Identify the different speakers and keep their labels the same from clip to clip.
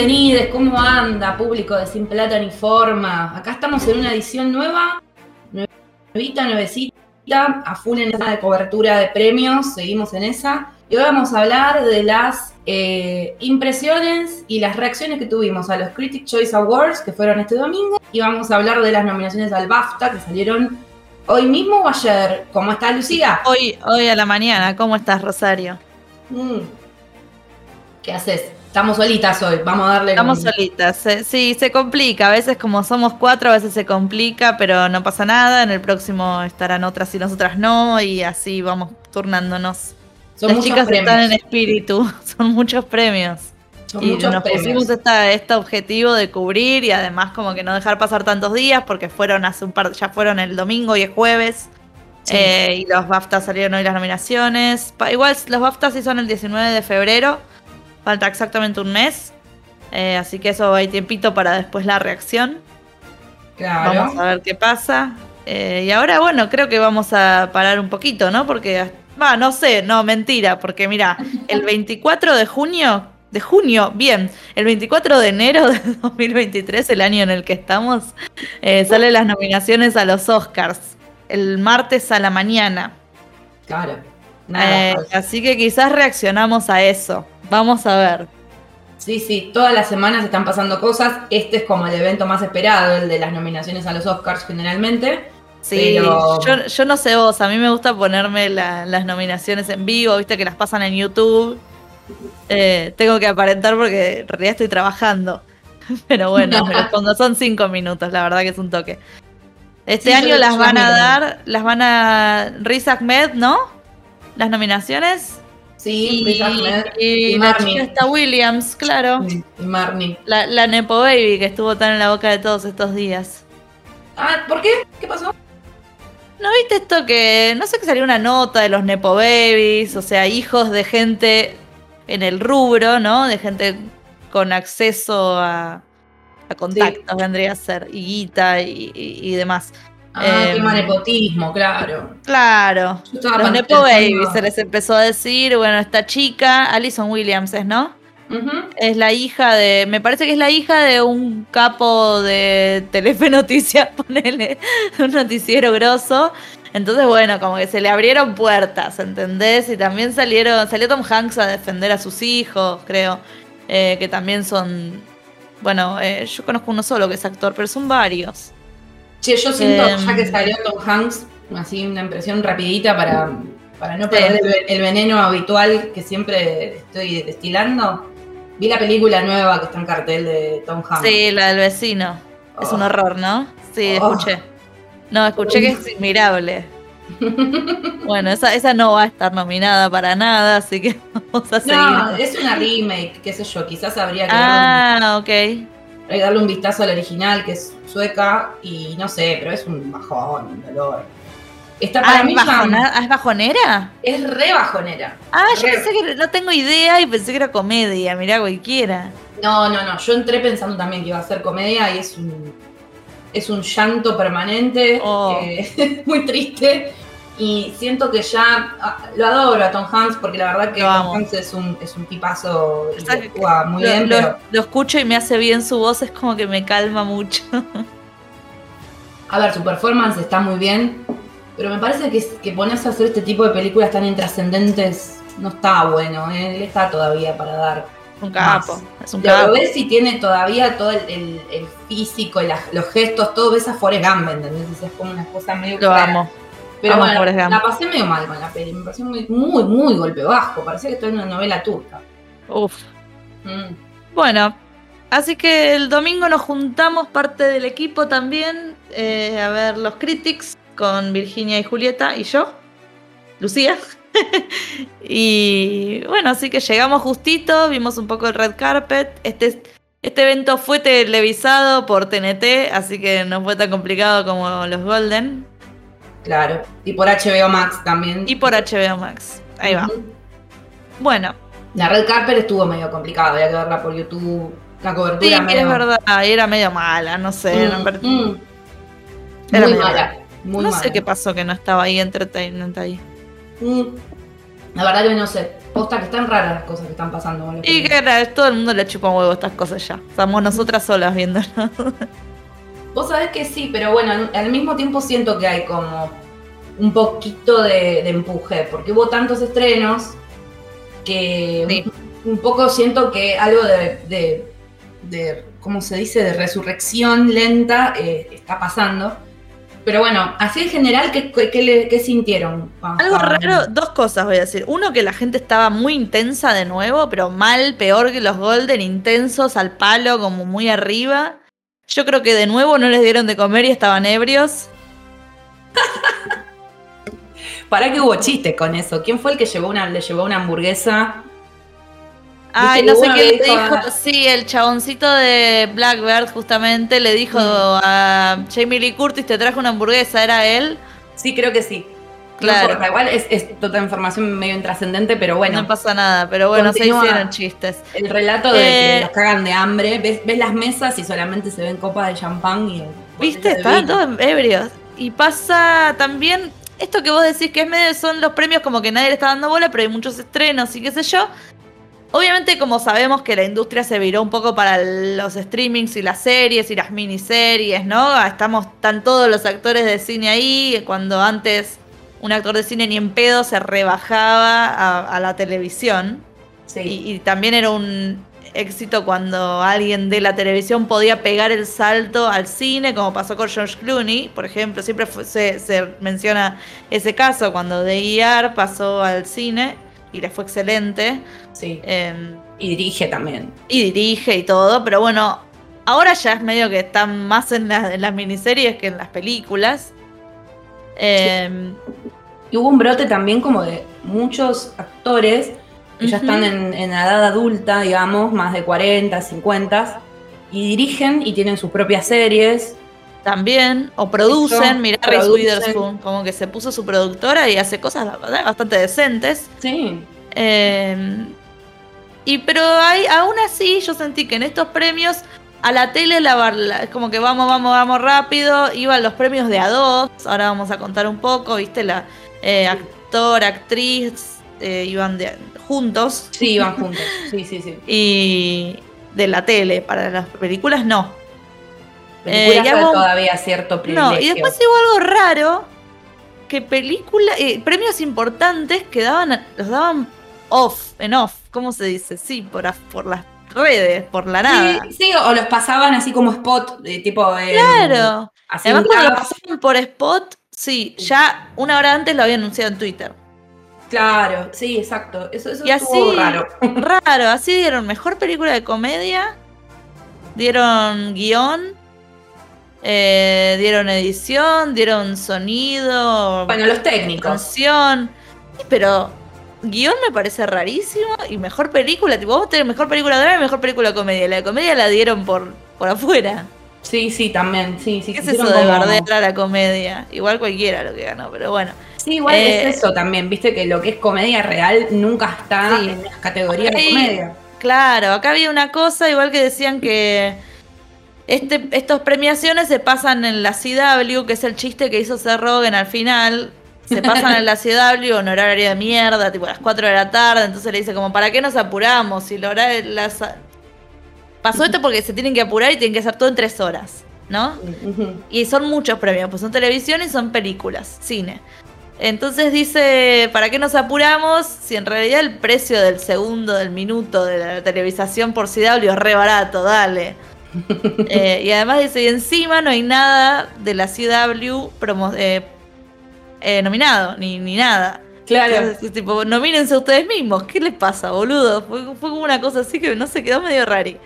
Speaker 1: Bienvenidos, ¿cómo anda, público de Sin Plata ni Forma? Acá estamos en una edición nueva, nuevita, nuevecita, a full en esa de cobertura de premios, seguimos en esa. Y hoy vamos a hablar de las eh, impresiones y las reacciones que tuvimos a los Critic Choice Awards, que fueron este domingo, y vamos a hablar de las nominaciones al BAFTA, que salieron hoy mismo o ayer. ¿Cómo estás, Lucía?
Speaker 2: Hoy, hoy a la mañana, ¿cómo estás, Rosario?
Speaker 1: Mm. ¿Qué haces? Estamos solitas hoy, vamos a darle.
Speaker 2: Estamos solitas, sí, se complica. A veces, como somos cuatro, a veces se complica, pero no pasa nada. En el próximo estarán otras y nosotras no, y así vamos turnándonos. Son Las chicas están en espíritu, son muchos premios. y nos pusimos este objetivo de cubrir y además como que no dejar pasar tantos días porque fueron hace un par, ya fueron el domingo y el jueves. Eh, y los BAFTA salieron hoy las nominaciones. igual los BAFTA sí son el 19 de febrero Falta exactamente un mes. Eh, así que eso hay tiempito para después la reacción. Claro. Vamos a ver qué pasa. Eh, y ahora, bueno, creo que vamos a parar un poquito, ¿no? Porque, va, no sé, no, mentira, porque mira, el 24 de junio, de junio, bien, el 24 de enero de 2023, el año en el que estamos, eh, salen las nominaciones a los Oscars, el martes a la mañana.
Speaker 1: Claro.
Speaker 2: así que quizás reaccionamos a eso. Vamos a ver.
Speaker 1: Sí, sí, todas las semanas están pasando cosas. Este es como el evento más esperado, el de las nominaciones a los Oscars generalmente.
Speaker 2: Sí, yo, no sé vos, a mí me gusta ponerme las nominaciones en vivo, viste que las pasan en YouTube. Eh, tengo que aparentar porque en realidad estoy trabajando. Pero bueno, cuando son cinco minutos, la verdad que es un toque. Este año las van a dar, las van a Riz Ahmed, ¿no? Las nominaciones.
Speaker 1: Sí, y,
Speaker 2: y, y está Williams, claro.
Speaker 1: y Marnie.
Speaker 2: La, la, Nepo Baby que estuvo tan en la boca de todos estos días.
Speaker 1: Ah, ¿por qué? ¿Qué pasó?
Speaker 2: ¿No viste esto que, no sé que salió una nota de los Nepo Babies, o sea, hijos de gente en el rubro, ¿no? De gente con acceso a, a contactos, vendría a ser, y guita y, y demás.
Speaker 1: Ah, eh, nepotismo, claro.
Speaker 2: Claro. Los Nepo Babies se les empezó a decir, bueno, esta chica, Alison Williams es, ¿no? Es la hija de, me parece que es la hija de un capo de Telefe Noticias, ponele, un noticiero grosso. Entonces, bueno, como que se le abrieron puertas, ¿entendés? Y también salieron, salió Tom Hanks a defender a sus hijos, creo, eh, que también son, bueno, eh, yo conozco uno solo que es actor, pero son varios.
Speaker 1: Che, yo siento, ya que em. salió Tom Hanks, así una impresión rapidita para, para no perder el, veneno habitual que siempre estoy destilando. Vi la película nueva que está en cartel de Tom Hanks.
Speaker 2: Sí, la del vecino. Es un oh. horror, ¿no? Sí, oh. escuché. No, escuché que es admirable. bueno, esa, esa no va a estar nominada para nada, así que vamos a seguir. No,
Speaker 1: es una remake, qué sé yo, quizás habría que...
Speaker 2: Ah, ok
Speaker 1: hay que darle un vistazo al original, que es sueca, y no sé, pero es un bajón, un dolor.
Speaker 2: Está para ah, mí ¿Es bajonera?
Speaker 1: Es re bajonera.
Speaker 2: Ah, yo pensé que no tengo idea y pensé que era comedia, mirá cualquiera.
Speaker 1: No, no, no. Yo entré pensando también que iba a ser comedia y es un. Es un llanto permanente, oh. eh, muy triste. Y siento que ya ah, lo adoro a Tom Hanks porque la verdad que Tom Hanks es un, es un tipazo y actúa muy bien.
Speaker 2: Lo, escucho y me hace bien su voz, es como que me calma mucho.
Speaker 1: A ver, su performance está muy bien, pero me parece que, que ponerse a hacer este tipo de películas tan intrascendentes no está bueno. ¿eh? Él está todavía para dar.
Speaker 2: Un capo,
Speaker 1: es un capo. Lo ves si tiene todavía todo el, físico, los gestos, todo ves a Forrest Gump, ¿entendés? Es como una cosa medio.
Speaker 2: Lo amo.
Speaker 1: Pero bueno, la pasé medio mal con la peli. Me pareció muy, muy, muy golpe bajo. Parecía que estoy en una novela turca.
Speaker 2: Uf. Mm. Bueno, así que el domingo nos juntamos parte del equipo también eh, a ver los critics con Virginia y Julieta y yo, Lucía. y bueno, así que llegamos justito, vimos un poco el red carpet. Este, este evento fue televisado por TNT, así que no fue tan complicado como los Golden.
Speaker 1: Claro, y por HBO Max también.
Speaker 2: Y por HBO Max, ahí va. Bueno.
Speaker 1: La Red Carpet estuvo medio complicada, había que verla por YouTube. La cobertura
Speaker 2: sí, es verdad, era medio mala, no sé.
Speaker 1: Mm, mm. Era muy mala.
Speaker 2: no sé qué pasó que no estaba ahí Entertainment ahí.
Speaker 1: Mm. La verdad que no sé. Posta que están raras las cosas que están pasando.
Speaker 2: y que todo el mundo le chupa un huevo estas cosas ya. Estamos nosotras solas viéndolo.
Speaker 1: Vos sabés que sí, pero bueno, al mismo tiempo siento que hay como un poquito de, empuje, porque hubo tantos estrenos que un, poco siento que algo de, de, ¿cómo se dice?, de resurrección lenta eh, está pasando. Pero bueno, así en general, ¿qué, qué, sintieron?
Speaker 2: Algo raro, dos cosas voy a decir. Uno, que la gente estaba muy intensa de nuevo, pero mal, peor que los Golden, intensos, al palo, como muy arriba. Yo creo que de nuevo no les dieron de comer y estaban ebrios.
Speaker 1: ¿Para qué hubo chiste con eso? ¿Quién fue el que llevó una, le llevó una hamburguesa?
Speaker 2: Ay, no sé qué le dijo. Sí, el chaboncito de Blackbird justamente le dijo mm. a Jamie Lee Curtis, te trajo una hamburguesa, ¿era él?
Speaker 1: Sí, creo que sí. Claro. igual es, es, toda información medio intrascendente, pero bueno.
Speaker 2: No pasa nada, pero bueno, se hicieron chistes.
Speaker 1: El relato de que eh, los cagan de hambre, ves, ves, las mesas y solamente se ven copas de champán y.
Speaker 2: ¿Viste? Estaban todos ebrios. Y pasa también esto que vos decís que es medio son los premios como que nadie le está dando bola, pero hay muchos estrenos y qué sé yo. Obviamente, como sabemos que la industria se viró un poco para los streamings y las series y las miniseries, ¿no? Estamos, están todos los actores de cine ahí, cuando antes un actor de cine ni en pedo se rebajaba a, la televisión. Sí. y, también era un éxito cuando alguien de la televisión podía pegar el salto al cine, como pasó con George Clooney, por ejemplo, siempre se, menciona ese caso, cuando de IR pasó al cine y le fue excelente.
Speaker 1: Sí. Em, y dirige también.
Speaker 2: Y dirige y todo, pero bueno, ahora ya es medio que están más en, las miniseries que en las películas.
Speaker 1: Em, y hubo un brote también como de muchos actores que ya están en, edad adulta, digamos, más de 40, 50, y dirigen y tienen sus propias series.
Speaker 2: También, o producen, mirá Reese Witherspoon, como que se puso su productora y hace cosas bastante decentes.
Speaker 1: Sí.
Speaker 2: Em, y pero hay, aún así yo sentí que en estos premios a la tele la, como que vamos, vamos, vamos rápido, iban los premios de a dos, ahora vamos a contar un poco, viste, la eh, actor, actriz, eh, iban de, juntos.
Speaker 1: Sí, iban juntos. Sí, sí, sí.
Speaker 2: Y de la tele, para las películas no.
Speaker 1: Películas eh, todavía cierto privilegio. No,
Speaker 2: y después hubo algo raro, que películas, eh, premios importantes que daban, los daban off, en off, ¿cómo se dice? Sí, por, por las redes, por la nada.
Speaker 1: Sí, sí, o los pasaban así como spot, de tipo...
Speaker 2: claro. Además cuando lo pasaban por spot, sí, ya una hora antes lo había anunciado en Twitter.
Speaker 1: Claro, sí, exacto. Eso, eso y así, raro.
Speaker 2: Raro, así dieron mejor película de comedia, dieron guion, eh, dieron edición, dieron sonido.
Speaker 1: Bueno, los técnicos.
Speaker 2: Canción. Pero guion me parece rarísimo y mejor película. Tipo, vamos a tener mejor película de drama y mejor película de comedia. La de comedia la dieron por, por afuera.
Speaker 1: Sí, sí, también. Sí, sí,
Speaker 2: ¿Qué es eso de bardear a la comedia? Igual cualquiera lo que ganó, pero bueno.
Speaker 1: Sí, igual es eh, eso también, viste que lo que es comedia real nunca está en las categorías de comedia.
Speaker 2: Claro, acá había una cosa, igual que decían que este, estas premiaciones se pasan en la CW, que es el chiste que hizo Seth Rogen al final. Se pasan en la CW en horario de mierda, tipo a las 4 de la tarde. Entonces le dice, como, ¿para qué nos apuramos? Si lo las... Pasó esto porque se tienen que apurar y tienen que hacer todo en 3 horas, ¿no? Y son muchos premios, pues son televisión y son películas, cine. Entonces dice, ¿para qué nos apuramos si en realidad el precio del segundo, del minuto de la televisación por CW es re barato, dale? Eh, y además dice, y encima no hay nada de la CW eh, eh, nominado, ni, ni nada.
Speaker 1: Claro.
Speaker 2: Entonces, tipo, nomínense ustedes mismos. ¿Qué les pasa, boludo? Fue, como una cosa así que no se quedó medio rari.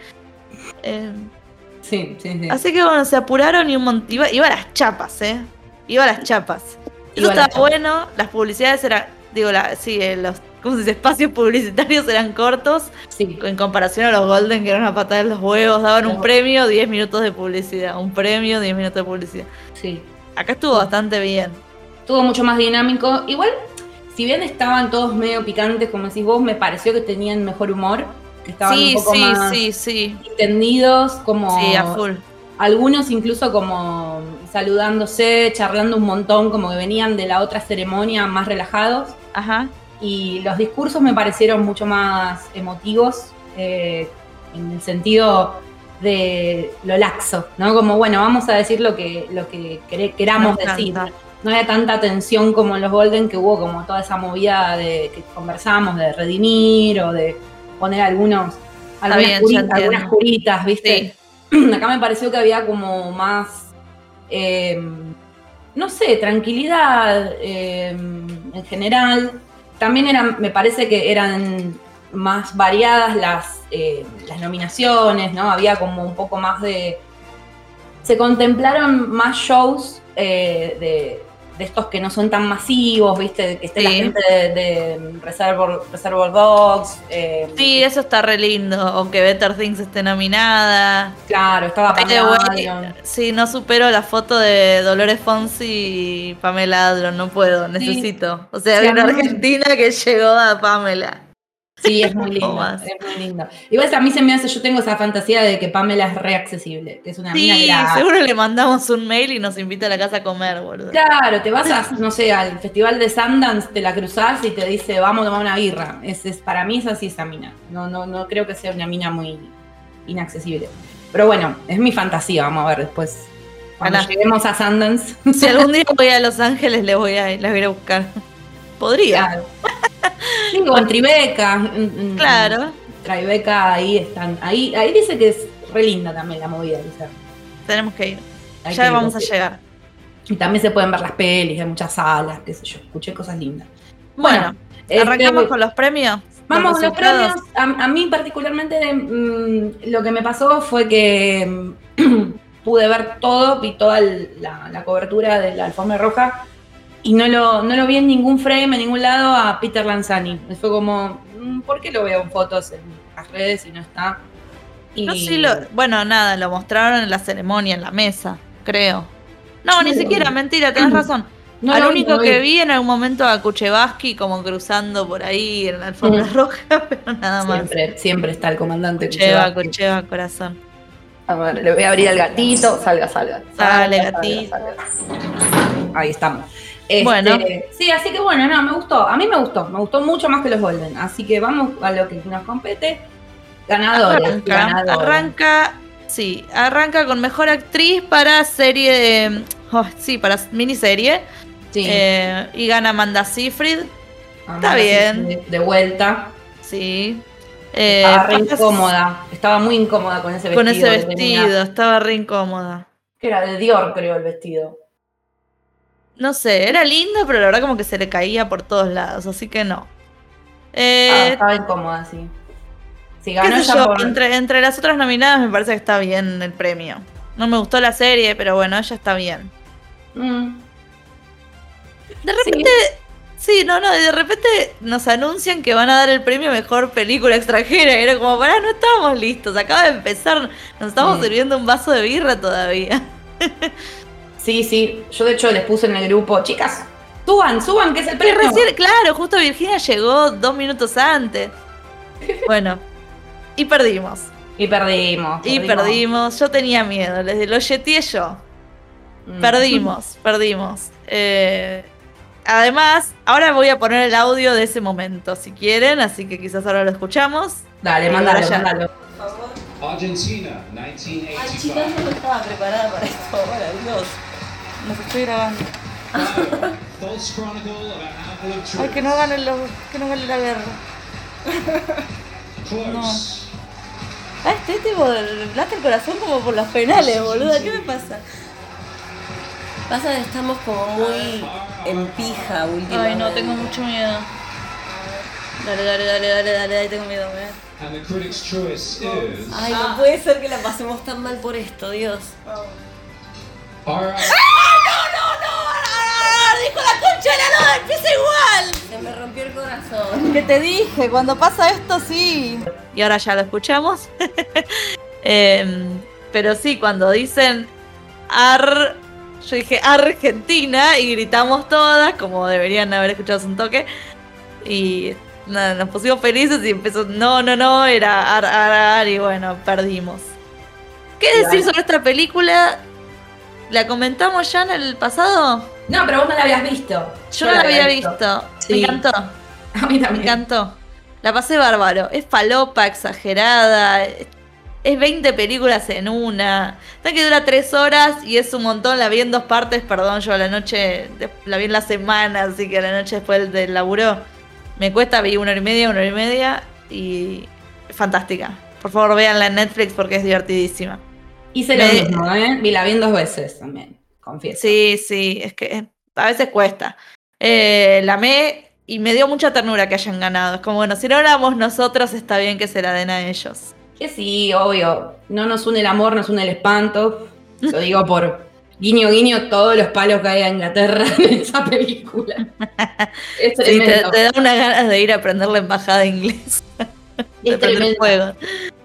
Speaker 1: sí, sí, sí.
Speaker 2: Así que bueno, se apuraron y un montón. Iba, iba a las chapas, ¿eh? Iba a las chapas. Eso estaba bueno, las publicidades eran, digo, la, sí, eh, los ¿cómo se dice? espacios publicitarios eran cortos sí. en comparación a los Golden, que eran una patada en los huevos, daban un premio, 10 minutos de publicidad, un premio, 10 minutos de publicidad.
Speaker 1: Sí.
Speaker 2: Acá estuvo bastante bien.
Speaker 1: Estuvo mucho más dinámico. Igual, si bien estaban todos medio picantes, como decís vos, me pareció que tenían mejor humor. Que estaban un poco más sí, sí. entendidos, como...
Speaker 2: Sí, a full
Speaker 1: algunos incluso como saludándose, charlando un montón, como que venían de la otra ceremonia más relajados.
Speaker 2: Ajá.
Speaker 1: y los discursos me parecieron mucho más emotivos, eh, en el sentido de lo laxo, ¿no? Como, bueno, vamos a decir lo que, lo que queramos decir. No había tanta tensión como en los Golden, que hubo como toda esa movida de que conversamos, de redimir o de poner algunos, algunas, curitas, ¿viste? Acá me pareció que había como más, eh, no sé, tranquilidad eh, en general. También eran, me parece que eran más variadas las, eh, las nominaciones, ¿no? Había como un poco más de... Se contemplaron más shows eh, de, estos que no son tan masivos, ¿viste? Que esté la gente de, de Reservoir, Dogs.
Speaker 2: Eh, sí, eso está re lindo. Aunque Better Things esté nominada.
Speaker 1: Claro, estaba
Speaker 2: Pamela Sí, no supero la foto de Dolores Fonsi y Pamela Adlon. No puedo, necesito. O sea, una Argentina que llegó a Pamela.
Speaker 1: Sí, es muy lindo, es muy lindo. Igual a mí se me hace, yo tengo esa fantasía de que Pamela es reaccesible, que es una
Speaker 2: sí, mina seguro le mandamos un mail y nos invita a la casa a comer, boludo.
Speaker 1: Claro, te vas a, no sé, al festival de Sundance, te la cruzás y te dice, vamos a tomar una birra. Es, es, para mí es así esa mina. No, no, no creo que sea una mina muy inaccesible. Pero bueno, es mi fantasía, vamos a ver después. Cuando lleguemos a Sundance.
Speaker 2: Si algún día voy a Los Ángeles, les voy a, les voy a buscar. Podría.
Speaker 1: Claro. Con Tribeca.
Speaker 2: Claro.
Speaker 1: Tribeca ahí están. Ahí, ahí dice que es re linda también la movida.
Speaker 2: Tenemos que ir. ya vamos a llegar.
Speaker 1: Y también se pueden ver las pelis, hay muchas salas, qué sé yo. Escuché cosas lindas.
Speaker 2: Bueno, este, arrancamos con los premios.
Speaker 1: Vamos, los, premios. A, mí particularmente mm, lo que me pasó fue que mm, pude ver todo, vi toda la, la cobertura de la alfombra roja y no lo, no lo vi en ningún frame, en ningún lado a Peter Lanzani. Fue como, mm, ¿por qué lo veo en fotos en las redes y no está?
Speaker 2: Y... No, sí, lo, bueno, nada, lo mostraron en la ceremonia, en la mesa, creo. No, ni siquiera, mentira, tenés razón. No, Al único que vi en algún momento a Kuchevaski como cruzando por ahí en la alfombra roja, pero nada
Speaker 1: más. Siempre, siempre está el comandante
Speaker 2: Kucheva, Kucheva, corazón.
Speaker 1: A ver, le voy a abrir al gatito. Salga, salga.
Speaker 2: Sale, gatito.
Speaker 1: Ahí estamos. Este, bueno. Sí, así que bueno, no, me gustó. A mí me gustó. Me gustó mucho más que los Golden. Así que vamos a lo que nos compete. Ganadores.
Speaker 2: Arranca, sí, arranca con mejor actriz para serie de. Oh, sí, para miniserie. Sí. Eh, y gana Amanda Seyfried. Está bien.
Speaker 1: de vuelta.
Speaker 2: Sí.
Speaker 1: estaba re eh, incómoda. Estaba muy incómoda con ese vestido.
Speaker 2: Con ese vestido, estaba re incómoda.
Speaker 1: Que era de Dior, creo, el vestido.
Speaker 2: No sé, era lindo, pero la verdad como que se le caía por todos lados, así que no.
Speaker 1: Eh, ah, estaba incómoda, sí.
Speaker 2: Si ganó entre, entre las otras nominadas me parece que está bien el premio. No me gustó la serie, pero bueno, ella está bien. Mm. De repente, sí. no, no, de repente nos anuncian que van a dar el premio Mejor Película Extranjera. Y era como, pará, no estábamos listos, acaba de empezar, nos estamos sirviendo un vaso de birra todavía.
Speaker 1: Sí, sí. Yo de hecho les puse en el grupo, chicas, suban, suban, que es el premio.
Speaker 2: claro, justo Virginia llegó dos minutos antes. Bueno, y perdimos.
Speaker 1: Y perdimos.
Speaker 2: Y perdimos. Yo tenía miedo, les lo yeteé yo. Mm. Perdimos, perdimos. Eh, además, ahora voy a poner el audio de ese momento, si quieren, así que quizás ahora lo escuchamos.
Speaker 1: Dale, mándalo, mándalo.
Speaker 3: Argentina, 1985.
Speaker 2: Ay, chicas, no estaba preparada para esto, ahora, Dios. Nos estoy grabando. Ay, que no gane, los, que no gane la guerra. no. Ah, este tipo late el corazón como por los penales, boluda. ¿Qué me pasa?
Speaker 4: Pasa que estamos como muy en pija últimamente.
Speaker 2: Ay, no, tengo mucho miedo. Dale, dale, dale, dale, dale, dale, tengo miedo,
Speaker 4: Ay, no puede ser que la pasemos tan mal por esto, Dios.
Speaker 2: ¡Ah! ¡No, no, no! ¡Dijo la concha de la lora! ¡Empieza igual!
Speaker 4: Se me rompió el corazón.
Speaker 2: Que te dije, cuando pasa esto, sí. Y ahora ya lo escuchamos. Em, pero sí, cuando dicen Ar. Yo dije Argentina y gritamos todas, como deberían haber escuchado un toque. Y nada, nos pusimos felices y empezó, no, no, no, era ar, ar, ar, y bueno, perdimos. ¿Qué decir sobre esta película? ¿La comentamos ya en el pasado?
Speaker 1: No, pero vos no la habías visto.
Speaker 2: Yo, no la, había visto. Me encantó.
Speaker 1: A mí
Speaker 2: Me
Speaker 1: también.
Speaker 2: encantó. La pasé bárbaro. Es falopa, exagerada. Es 20 películas en una. Está que dura 3 horas y es un montón. La vi en dos partes, perdón, yo a la noche. La vi en la semana, así que a la noche después del laburo. Me cuesta, vi una hora y media, una hora y media. Y. Fantástica. Por favor, véanla en Netflix porque es divertidísima.
Speaker 1: Hice lo mismo, ¿eh? Vi la vi en dos veces también, confieso.
Speaker 2: Sí, sí, es que eh, a veces cuesta. Eh, la amé y me dio mucha ternura que hayan ganado. Es como, bueno, si no éramos nosotros, está bien que se la den a ellos.
Speaker 1: Que sí, obvio. No nos une el amor, nos une el espanto. Lo digo por guiño, guiño, todos los palos que hay a Inglaterra en esa película. Es
Speaker 2: Sí, te, te da unas ganas de ir a aprender la embajada de inglés. de
Speaker 1: es
Speaker 2: fuego.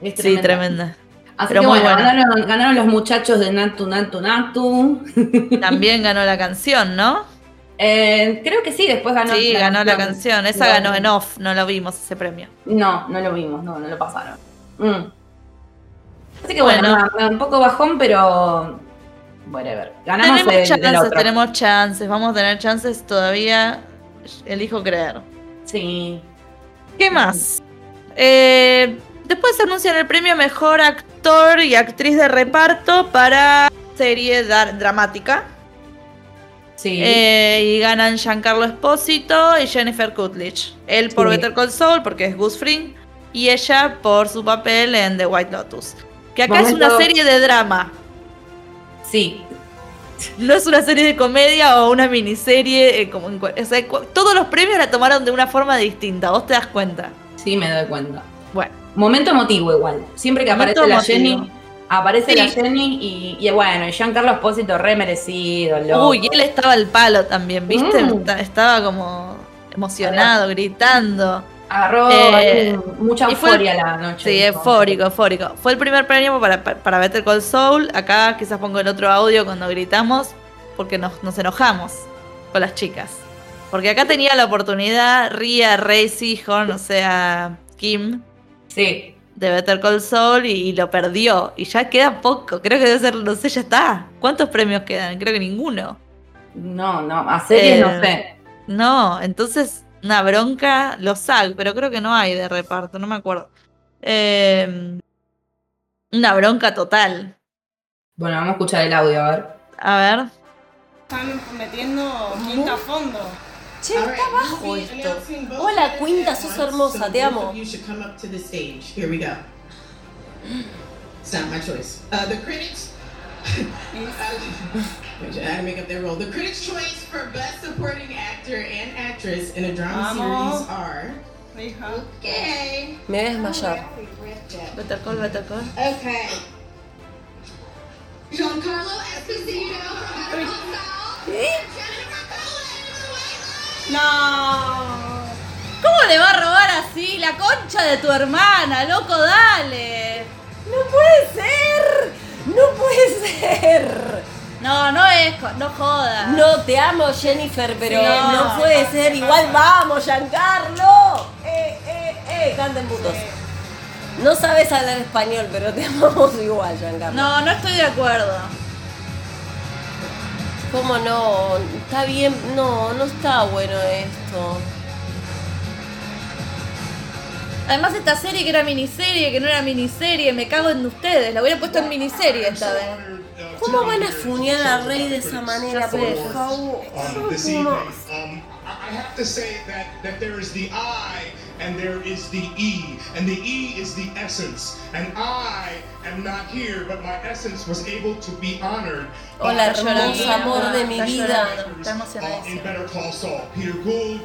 Speaker 1: es
Speaker 2: Sí,
Speaker 1: tremendo.
Speaker 2: tremenda.
Speaker 1: Así
Speaker 2: Pero
Speaker 1: que
Speaker 2: muy
Speaker 1: bueno, ganaron, ganaron los muchachos de Natu, Natu, Natu.
Speaker 2: También ganó la canción, ¿no?
Speaker 1: Eh, creo que sí, después ganó.
Speaker 2: Sí, ganó la canción. Esa ganó en off, no lo vimos ese premio.
Speaker 1: No, no lo vimos, no, no lo pasaron. Mm. Así que bueno,
Speaker 2: Bueno.
Speaker 1: nada, un poco bajón, pero. Whatever. Ganamos
Speaker 2: Tenemos
Speaker 1: el,
Speaker 2: chances,
Speaker 1: otro.
Speaker 2: tenemos chances, vamos a tener chances todavía. Elijo creer.
Speaker 1: Sí.
Speaker 2: ¿Qué más? Eh, después se anuncian el premio Mejor Actor y Actriz de Reparto para serie dramática.
Speaker 1: Sí.
Speaker 2: Eh, y ganan Giancarlo Espósito y Jennifer Coolidge. Él por
Speaker 1: Sí.
Speaker 2: Better Call Saul, porque es Gus Fring, y ella por su papel en The White Lotus. Que acá es una serie de drama,
Speaker 1: sí.
Speaker 2: no es una serie de comedia o una miniserie. eh, como en cual- o sea, cu- todos los premios la tomaron de una forma distinta, vos te das cuenta.
Speaker 1: Sí, me doy cuenta.
Speaker 2: Bueno,
Speaker 1: Momento emotivo igual. Siempre que
Speaker 2: Momento
Speaker 1: aparece la
Speaker 2: emotivo.
Speaker 1: Jenny, aparece
Speaker 2: Sí.
Speaker 1: la Jenny y, y bueno, y Giancarlo Espósito re merecido, loco.
Speaker 2: uy, él estaba al palo también, ¿viste?
Speaker 1: Mm.
Speaker 2: Esta- Estaba como emocionado, gritando.
Speaker 1: Agarró
Speaker 2: Eh,
Speaker 1: mucha euforia la noche.
Speaker 2: Sí, eufórico, eufórico. Fue el primer premio para, para Better Call Soul. Acá quizás pongo el otro audio cuando gritamos, porque nos, nos enojamos con las chicas. Porque acá tenía la oportunidad Ria, Ray Seahorn, o sea, Kim,
Speaker 1: Sí.
Speaker 2: de Better Call y, y lo perdió. Y ya queda poco, creo que debe ser, no sé, ya está. ¿Cuántos premios quedan? Creo que ninguno.
Speaker 1: No, no, a series
Speaker 2: Eh,
Speaker 1: no sé.
Speaker 2: No, entonces una bronca, los SAG, pero creo que no hay de reparto, no me acuerdo. Eh, una bronca total.
Speaker 1: Bueno, vamos a escuchar el audio, a ver.
Speaker 2: A ver.
Speaker 5: Están metiendo quinta a fondo.
Speaker 4: Che, está bajo esto. Hola, Quinta, sos hermosa, te amo.
Speaker 6: You should come up to the stage. Here we go. It's not my choice. Uh, the critics. I had to make up their role. The critics' choice for best supporting actor and actress in a drama
Speaker 5: Vamos.
Speaker 6: series are. Okay.
Speaker 4: Me voy a desmayar.
Speaker 2: Better Call, Better Call.
Speaker 6: Okay. Giancarlo Esposito from Better Call Saul.
Speaker 5: No.
Speaker 2: ¿Cómo le va a robar así la concha de tu hermana, loco? Dale.
Speaker 4: ¡No puede ser! ¡No puede ser!
Speaker 2: No, no es, no jodas.
Speaker 4: No, te amo, Jennifer, pero
Speaker 2: Sí.
Speaker 4: no puede ser. Igual vamos, Giancarlo. Eh, eh, eh, canten putos. No sabes hablar español, pero te amamos igual, Giancarlo.
Speaker 2: No, no estoy de acuerdo.
Speaker 4: ¿Cómo no? Está bien. No, no está bueno esto.
Speaker 2: Además esta serie que era miniserie, que no era miniserie, me cago en ustedes. La hubiera puesto en miniserie esta vez.
Speaker 4: ¿Cómo van a funear a Rey de esa manera, por favor?
Speaker 3: This evening. I I have to say that, that there is the I and there is the E, and the E is the essence. And I am not here, but my essence was able to be honored. by
Speaker 4: Hola, hermoso amor de mi vida.
Speaker 2: llorando, está
Speaker 3: uh, in. Better Call Saul. Peter Gould,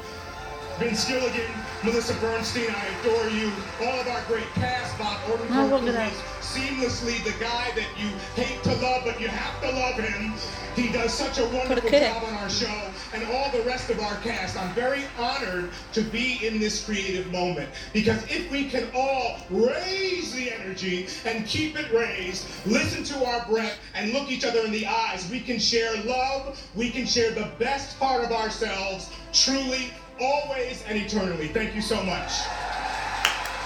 Speaker 3: Vince Gilligan, Melissa Bernstein, I adore you. All of our great cast, Bob
Speaker 2: No,
Speaker 3: Odenkirk,
Speaker 2: we'll
Speaker 3: who
Speaker 2: get out.
Speaker 3: is seamlessly the guy that you hate to love, but you have to love him. He does such a wonderful job on our show, and all the rest of our cast. I'm very honored to be in this creative moment because if we can all raise the energy and keep it raised, listen to our breath, and look each other in the eyes, we can share love. We can share the best part of ourselves, truly, always, and eternally. Thank you so much.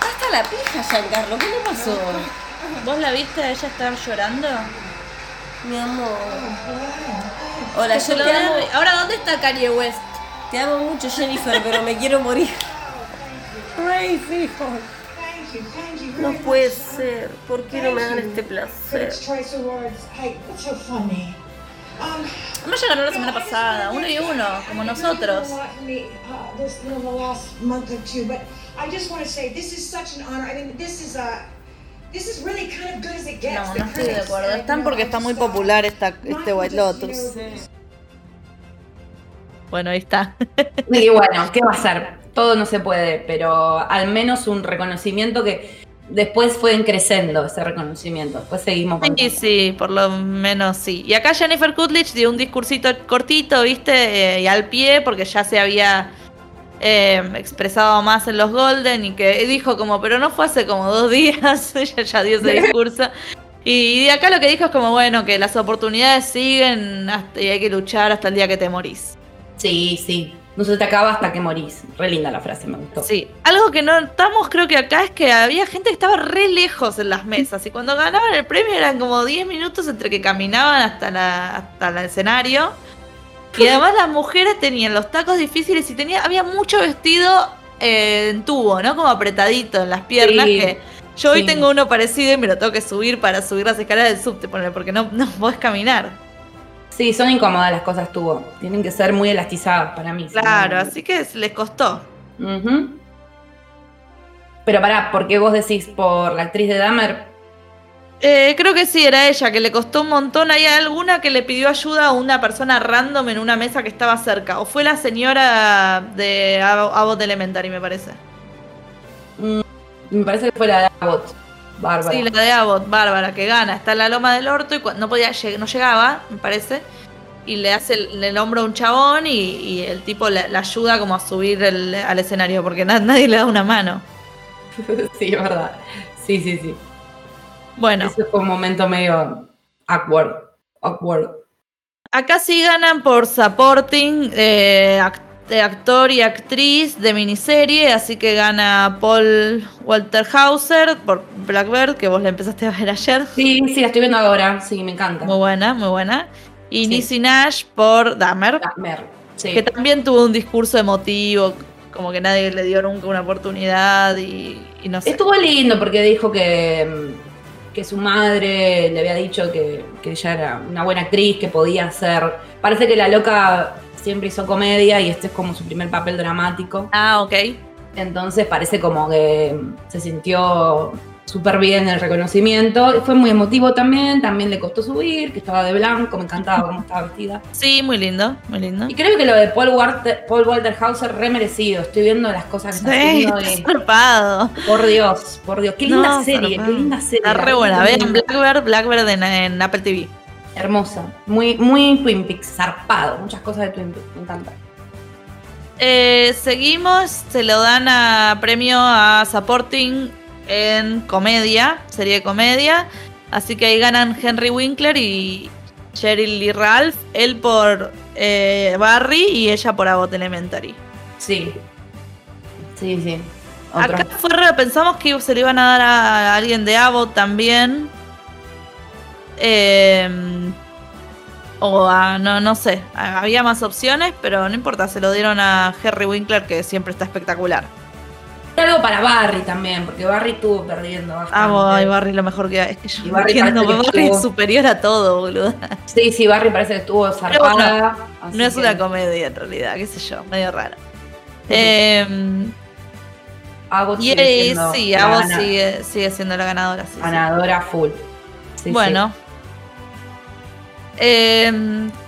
Speaker 4: Hasta la pija, Giancarlo. ¿Qué le pasó?
Speaker 2: ¿Vos la viste a ella estar llorando?
Speaker 4: Mi amor. Hola,
Speaker 2: Que
Speaker 4: yo te
Speaker 2: den-
Speaker 4: amo.
Speaker 2: Ahora, ¿dónde está Kanye West?
Speaker 4: Te amo mucho, Jennifer, pero me quiero morir. Ay, hijo.
Speaker 6: Thank you, thank you.
Speaker 4: No puede ser. ¿Por qué no me dan este placer?
Speaker 6: Critics' Choice Awards. Hey, what's so funny? Um,
Speaker 2: Además ya ganó la semana pasada, uno y uno, como nosotros.
Speaker 6: I just want to say this is such an honor. I mean, this is a.
Speaker 2: No, no estoy de acuerdo. Están porque está muy popular esta, este White Lotus. Bueno, ahí está.
Speaker 1: Y bueno, ¿qué va a ser? Todo no se puede, pero al menos un reconocimiento que después fue creciendo ese reconocimiento. Después seguimos con
Speaker 2: Sí, sí, por lo menos sí. Y acá Jennifer Kutlich dio un discursito cortito, ¿viste? Eh, y al pie, porque ya se había eh, expresado más en los Golden y que dijo como, pero no fue hace como dos días, ella ya dio ese discurso. Y de acá lo que dijo es como, bueno, que las oportunidades siguen hasta- y hay que luchar hasta el día que te morís.
Speaker 1: Sí, sí. No se te acaba hasta que morís. Re linda la frase, me gustó.
Speaker 2: Sí, algo que notamos creo que acá es que había gente que estaba re lejos en las mesas y cuando ganaban el premio eran como 10 minutos entre que caminaban hasta, la, hasta el escenario y además las mujeres tenían los tacos difíciles y tenía, había mucho vestido eh, en tubo, ¿no? Como apretadito en las piernas
Speaker 1: Sí,
Speaker 2: que yo hoy
Speaker 1: sí.
Speaker 2: tengo uno parecido y me lo tengo que subir para subir las escaleras del subte porque no, no podés caminar.
Speaker 1: Sí, son incómodas las cosas tuvo. Tienen que ser muy elastizadas para mí.
Speaker 2: Claro, así que les costó.
Speaker 1: Pero pará, ¿por qué vos decís por la actriz de Dahmer?
Speaker 2: Eh, creo que sí, era ella, que le costó un montón. ¿Hay alguna que le pidió ayuda a una persona random en una mesa que estaba cerca? ¿O fue la señora de Abbott Elementary, me parece?
Speaker 1: Me parece que fue la de Abbott. Bárbara.
Speaker 2: Sí, la de Abbott, Bárbara, que gana. Está en la loma del orto y no podía no llegaba, me parece. Y le hace el, el hombro a un chabón y, y el tipo le, le ayuda como a subir el- al escenario, porque na- nadie le da una mano.
Speaker 1: sí, es verdad. Sí, sí, sí.
Speaker 2: Bueno,
Speaker 1: Ese fue un momento medio awkward. Awkward.
Speaker 2: Acá sí ganan por supporting eh, actor y actriz de miniserie, así que gana Paul Walter Hauser por Blackbird, que vos la empezaste a ver ayer.
Speaker 1: Sí, sí, la estoy viendo ahora. Sí, me encanta.
Speaker 2: Muy buena, muy buena. Y
Speaker 1: Sí.
Speaker 2: Niecy Nash por Dahmer,
Speaker 1: Dahmer. Sí.
Speaker 2: que también tuvo un discurso emotivo, como que nadie le dio nunca una oportunidad y, y no sé.
Speaker 1: Estuvo lindo porque dijo que, que su madre le había dicho que, que ella era una buena actriz, que podía hacer. Parece que la loca siempre hizo comedia y este es como su primer papel dramático.
Speaker 2: Ah, ok.
Speaker 1: Entonces parece como que se sintió súper bien el reconocimiento. Fue muy emotivo también, también le costó subir, que estaba de blanco, me encantaba cómo estaba vestida.
Speaker 2: Sí, muy lindo, muy lindo.
Speaker 1: Y creo que lo de Paul Walter, Paul Walter Hauser re merecido. Estoy viendo las cosas que está
Speaker 2: Sí,
Speaker 1: haciendo
Speaker 2: está
Speaker 1: y
Speaker 2: zarpado.
Speaker 1: por Dios, por Dios, qué linda
Speaker 2: No,
Speaker 1: serie,
Speaker 2: zarpado.
Speaker 1: qué linda serie.
Speaker 2: Está
Speaker 1: la
Speaker 2: re buena. Vean Blackbird, Blackbird en, en Apple TV.
Speaker 1: Hermosa, muy, muy Twin Peaks, zarpado, muchas cosas de Twin Peaks, me encanta.
Speaker 2: Eh, seguimos, se lo dan a premio a Supporting en comedia, serie de comedia. Así que ahí ganan Henry Winkler y Cheryl Lee Ralph. Él por eh, Barry y ella por Abbott Elementary.
Speaker 1: Sí, sí, sí. Otro.
Speaker 2: Acá fue raro, pensamos que se lo iban a dar a alguien de Abbott también. Eh, o a, no, no sé, había más opciones, pero no importa, se lo dieron a Henry Winkler que siempre está espectacular.
Speaker 1: Algo para Barry también, porque Barry estuvo perdiendo bastante.
Speaker 2: Ah, ay, Barry lo mejor que hay. Es que yo
Speaker 1: Y Barry
Speaker 2: entiendo,
Speaker 1: parece que
Speaker 2: Barry es superior a todo, boludo.
Speaker 1: Sí, sí, Barry parece que estuvo zarpada.
Speaker 2: bueno, No es
Speaker 1: que
Speaker 2: una comedia en realidad, qué sé yo, medio raro. Eh,
Speaker 1: Abbott
Speaker 2: y
Speaker 1: sigue
Speaker 2: sí, Abbott sigue, sigue siendo la ganadora. sí, sí.
Speaker 1: ganadora full.
Speaker 2: Bueno. Eh,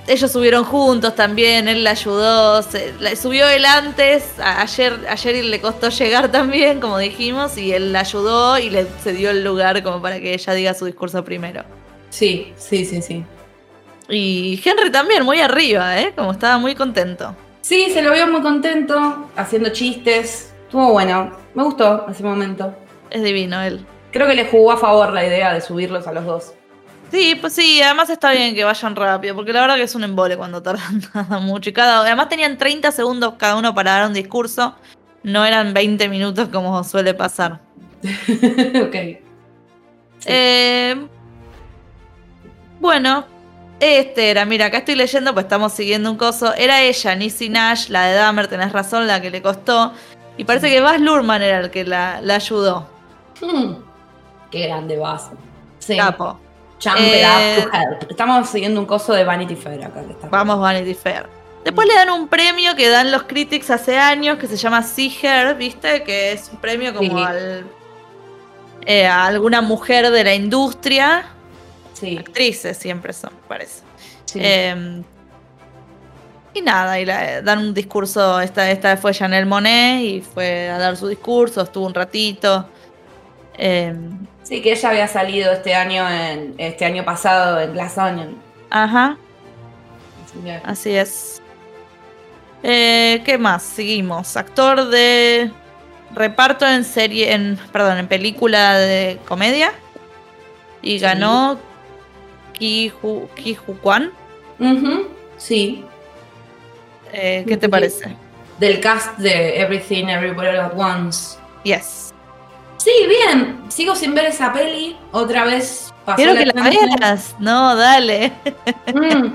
Speaker 2: ellos subieron juntos también, él la ayudó, se- la- subió él antes, a- ayer, ayer le costó llegar también, como dijimos, y él la ayudó y le cedió el lugar como para que ella diga su discurso primero.
Speaker 1: sí, sí, sí, sí.
Speaker 2: Y Henry también, muy arriba, ¿eh? Como estaba muy contento.
Speaker 1: Sí, se lo vio muy contento, haciendo chistes. Estuvo bueno, me gustó ese momento.
Speaker 2: Es divino él.
Speaker 1: Creo que le jugó a favor la idea de subirlos a los dos.
Speaker 2: Sí, pues sí, además está bien que vayan rápido, porque la verdad que es un embole cuando tardan, tardan mucho. Y cada, además tenían 30 segundos cada uno para dar un discurso, no eran 20 minutos como suele pasar.
Speaker 1: ok. Sí.
Speaker 2: Eh, bueno, este era, mira, acá estoy leyendo, pues estamos siguiendo un coso. Era ella, Nissy Nash, la de Dahmer, tenés razón, la que le costó. Y parece que Baz Luhrmann era el que la, la ayudó.
Speaker 1: Mm. Qué grande vas. Sí.
Speaker 2: Capo.
Speaker 1: Jump
Speaker 2: Eh,
Speaker 1: it up to help. Estamos siguiendo un coso de Vanity Fair acá. Que está
Speaker 2: Vamos Vanity Fair. Después le dan un premio que dan los critics hace años que se llama See Her, ¿viste? Que es un premio como
Speaker 1: Sí.
Speaker 2: al, eh, a alguna mujer de la industria.
Speaker 1: Sí,
Speaker 2: Actrices siempre son, parece.
Speaker 1: sí.
Speaker 2: Eh, y nada, y la- dan un discurso. Esta, esta fue Janelle Monet y fue a dar su discurso, estuvo un ratito. Eh,
Speaker 1: Sí, que ella había salido este año en este año pasado en Glass Onion.
Speaker 2: ajá,
Speaker 1: Así
Speaker 2: es. Eh, ¿Qué más? Seguimos. Actor de reparto en serie, en, perdón, en película de comedia. Y
Speaker 1: Sí.
Speaker 2: ganó Hu Ki Hu Kwan.
Speaker 1: Sí,
Speaker 2: Eh, ¿Qué te
Speaker 1: Sí.
Speaker 2: parece?
Speaker 1: del cast de Everything Everywhere at Once.
Speaker 2: Yes.
Speaker 1: Sí, bien. Sigo sin ver esa peli. Otra vez pasó
Speaker 2: Quiero que la veas. No, dale.
Speaker 1: Mm.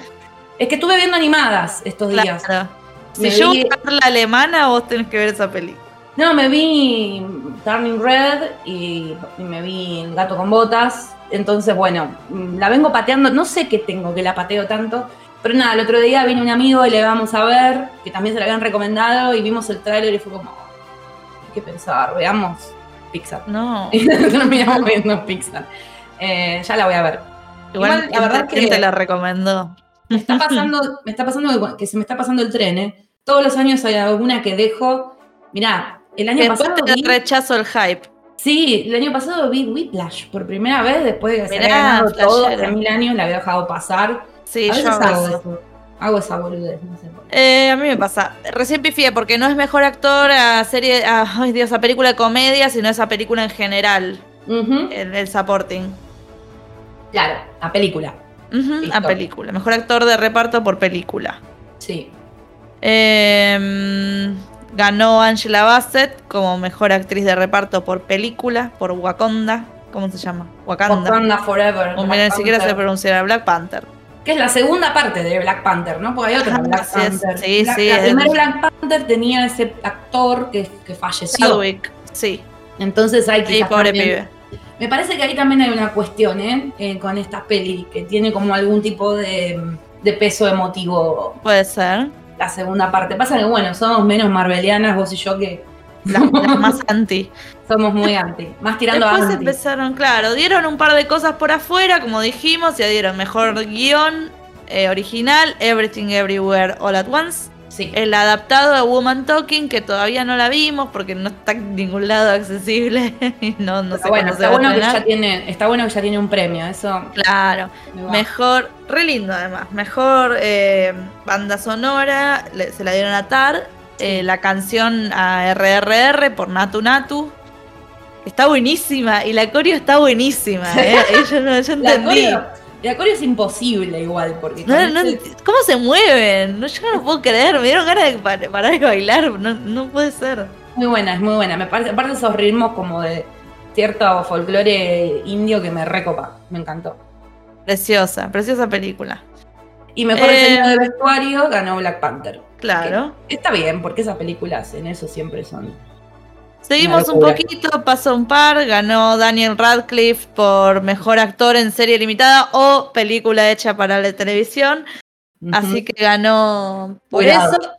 Speaker 1: Es que estuve viendo animadas estos días.
Speaker 2: Claro. Si
Speaker 1: Me
Speaker 2: yo
Speaker 1: vi-
Speaker 2: voy a ver la alemana, vos tenés que ver esa película.
Speaker 1: No, me vi Turning Red y, y me vi El gato con botas. Entonces, bueno, mm, la vengo pateando. No sé qué tengo que la pateo tanto. Pero nada, el otro día vino un amigo y le vamos a ver, que también se la habían recomendado, y vimos el tráiler y fue como, hay que pensar, veamos Pixar.
Speaker 2: No.
Speaker 1: Terminamos viendo Pixar. Eh, ya la voy a ver.
Speaker 2: Igual,
Speaker 1: Igual, la verdad
Speaker 2: ¿quién
Speaker 1: que-
Speaker 2: te la recomendó?
Speaker 1: Me está pasando, me está pasando que, se me está pasando el tren, ¿eh? Todos los años hay alguna que dejo. Mirá, el año
Speaker 2: Después
Speaker 1: pasado.
Speaker 2: te
Speaker 1: vi-
Speaker 2: rechazo el hype.
Speaker 1: Sí, el año pasado vi Whiplash por primera vez después de que se había ganado todo hace mil años, la había dejado pasar.
Speaker 2: Sí,
Speaker 1: a
Speaker 2: yo
Speaker 1: veces
Speaker 2: hago
Speaker 1: hago
Speaker 2: eso.
Speaker 1: eso. Hago esa boludez, no sé por qué.
Speaker 2: Eh, a mí me pasa. Recién pifié porque no es mejor actor a serie, a, ay Dios, a película de comedia, sino esa película en general,
Speaker 1: Ujú,
Speaker 2: el, el supporting.
Speaker 1: Claro, la película.
Speaker 2: A película. Mejor actor de reparto por película.
Speaker 1: Sí.
Speaker 2: Eh, ganó Angela Bassett como mejor actriz de reparto por película, por Wakanda. ¿Cómo se llama? Wakanda.
Speaker 1: Wakanda Forever.
Speaker 2: O mira, ni siquiera se pronunciará Black Panther.
Speaker 1: Que es la segunda parte de Black Panther, ¿no? Porque hay otra Black. Panther.
Speaker 2: Sí,
Speaker 1: Black-
Speaker 2: sí,
Speaker 1: La primera Black Panther tenía ese actor que, que falleció.
Speaker 2: Chadwick, sí.
Speaker 1: Entonces hay
Speaker 2: Sí,
Speaker 1: quizás
Speaker 2: pobre pibe.
Speaker 1: Me parece que ahí también hay una cuestión, ¿eh? Eh, con esta peli, que tiene como algún tipo de, de peso emotivo
Speaker 2: Puede ser.
Speaker 1: la segunda parte. Pasa que, bueno, somos menos marvelianas, vos y yo, que
Speaker 2: Las, las más anti.
Speaker 1: somos muy anti. Más tirando
Speaker 2: Después
Speaker 1: anti.
Speaker 2: empezaron, claro, dieron un par de cosas por afuera, como dijimos, ya dieron mejor guion eh, original, Everything Everywhere All at Once.
Speaker 1: Sí.
Speaker 2: El adaptado a Woman Talking, que todavía no la vimos porque no está en ningún lado accesible. no, no sé
Speaker 1: bueno, está bueno, que ya tiene, está bueno que ya tiene un premio, eso
Speaker 2: Claro, mejor, re lindo además, mejor eh, banda sonora, le- se la dieron a Tar, eh, la canción a RRR por Natu Natu, está buenísima y la coreo está buenísima, eh, yo no yo
Speaker 1: La
Speaker 2: entendí.
Speaker 1: coreo, la coreo es imposible igual, porque
Speaker 2: No, no ¿Cómo se mueven? No, yo no lo puedo creer, me dieron ganas de par- parar de bailar, no, no puede ser.
Speaker 1: muy buena, es muy buena. Me parece, aparte esos ritmos como de cierto folclore indio que me recopa, me encantó.
Speaker 2: Preciosa, preciosa película.
Speaker 1: Y mejor
Speaker 2: Eh,
Speaker 1: diseño de vestuario ganó Black Panther.
Speaker 2: Claro.
Speaker 1: Está bien, porque esas películas en eso siempre son.
Speaker 2: Seguimos un poquito, pasó un par, ganó Daniel Radcliffe por mejor actor en serie limitada o película hecha para la televisión, así que ganó por
Speaker 1: Cuidado.
Speaker 2: eso.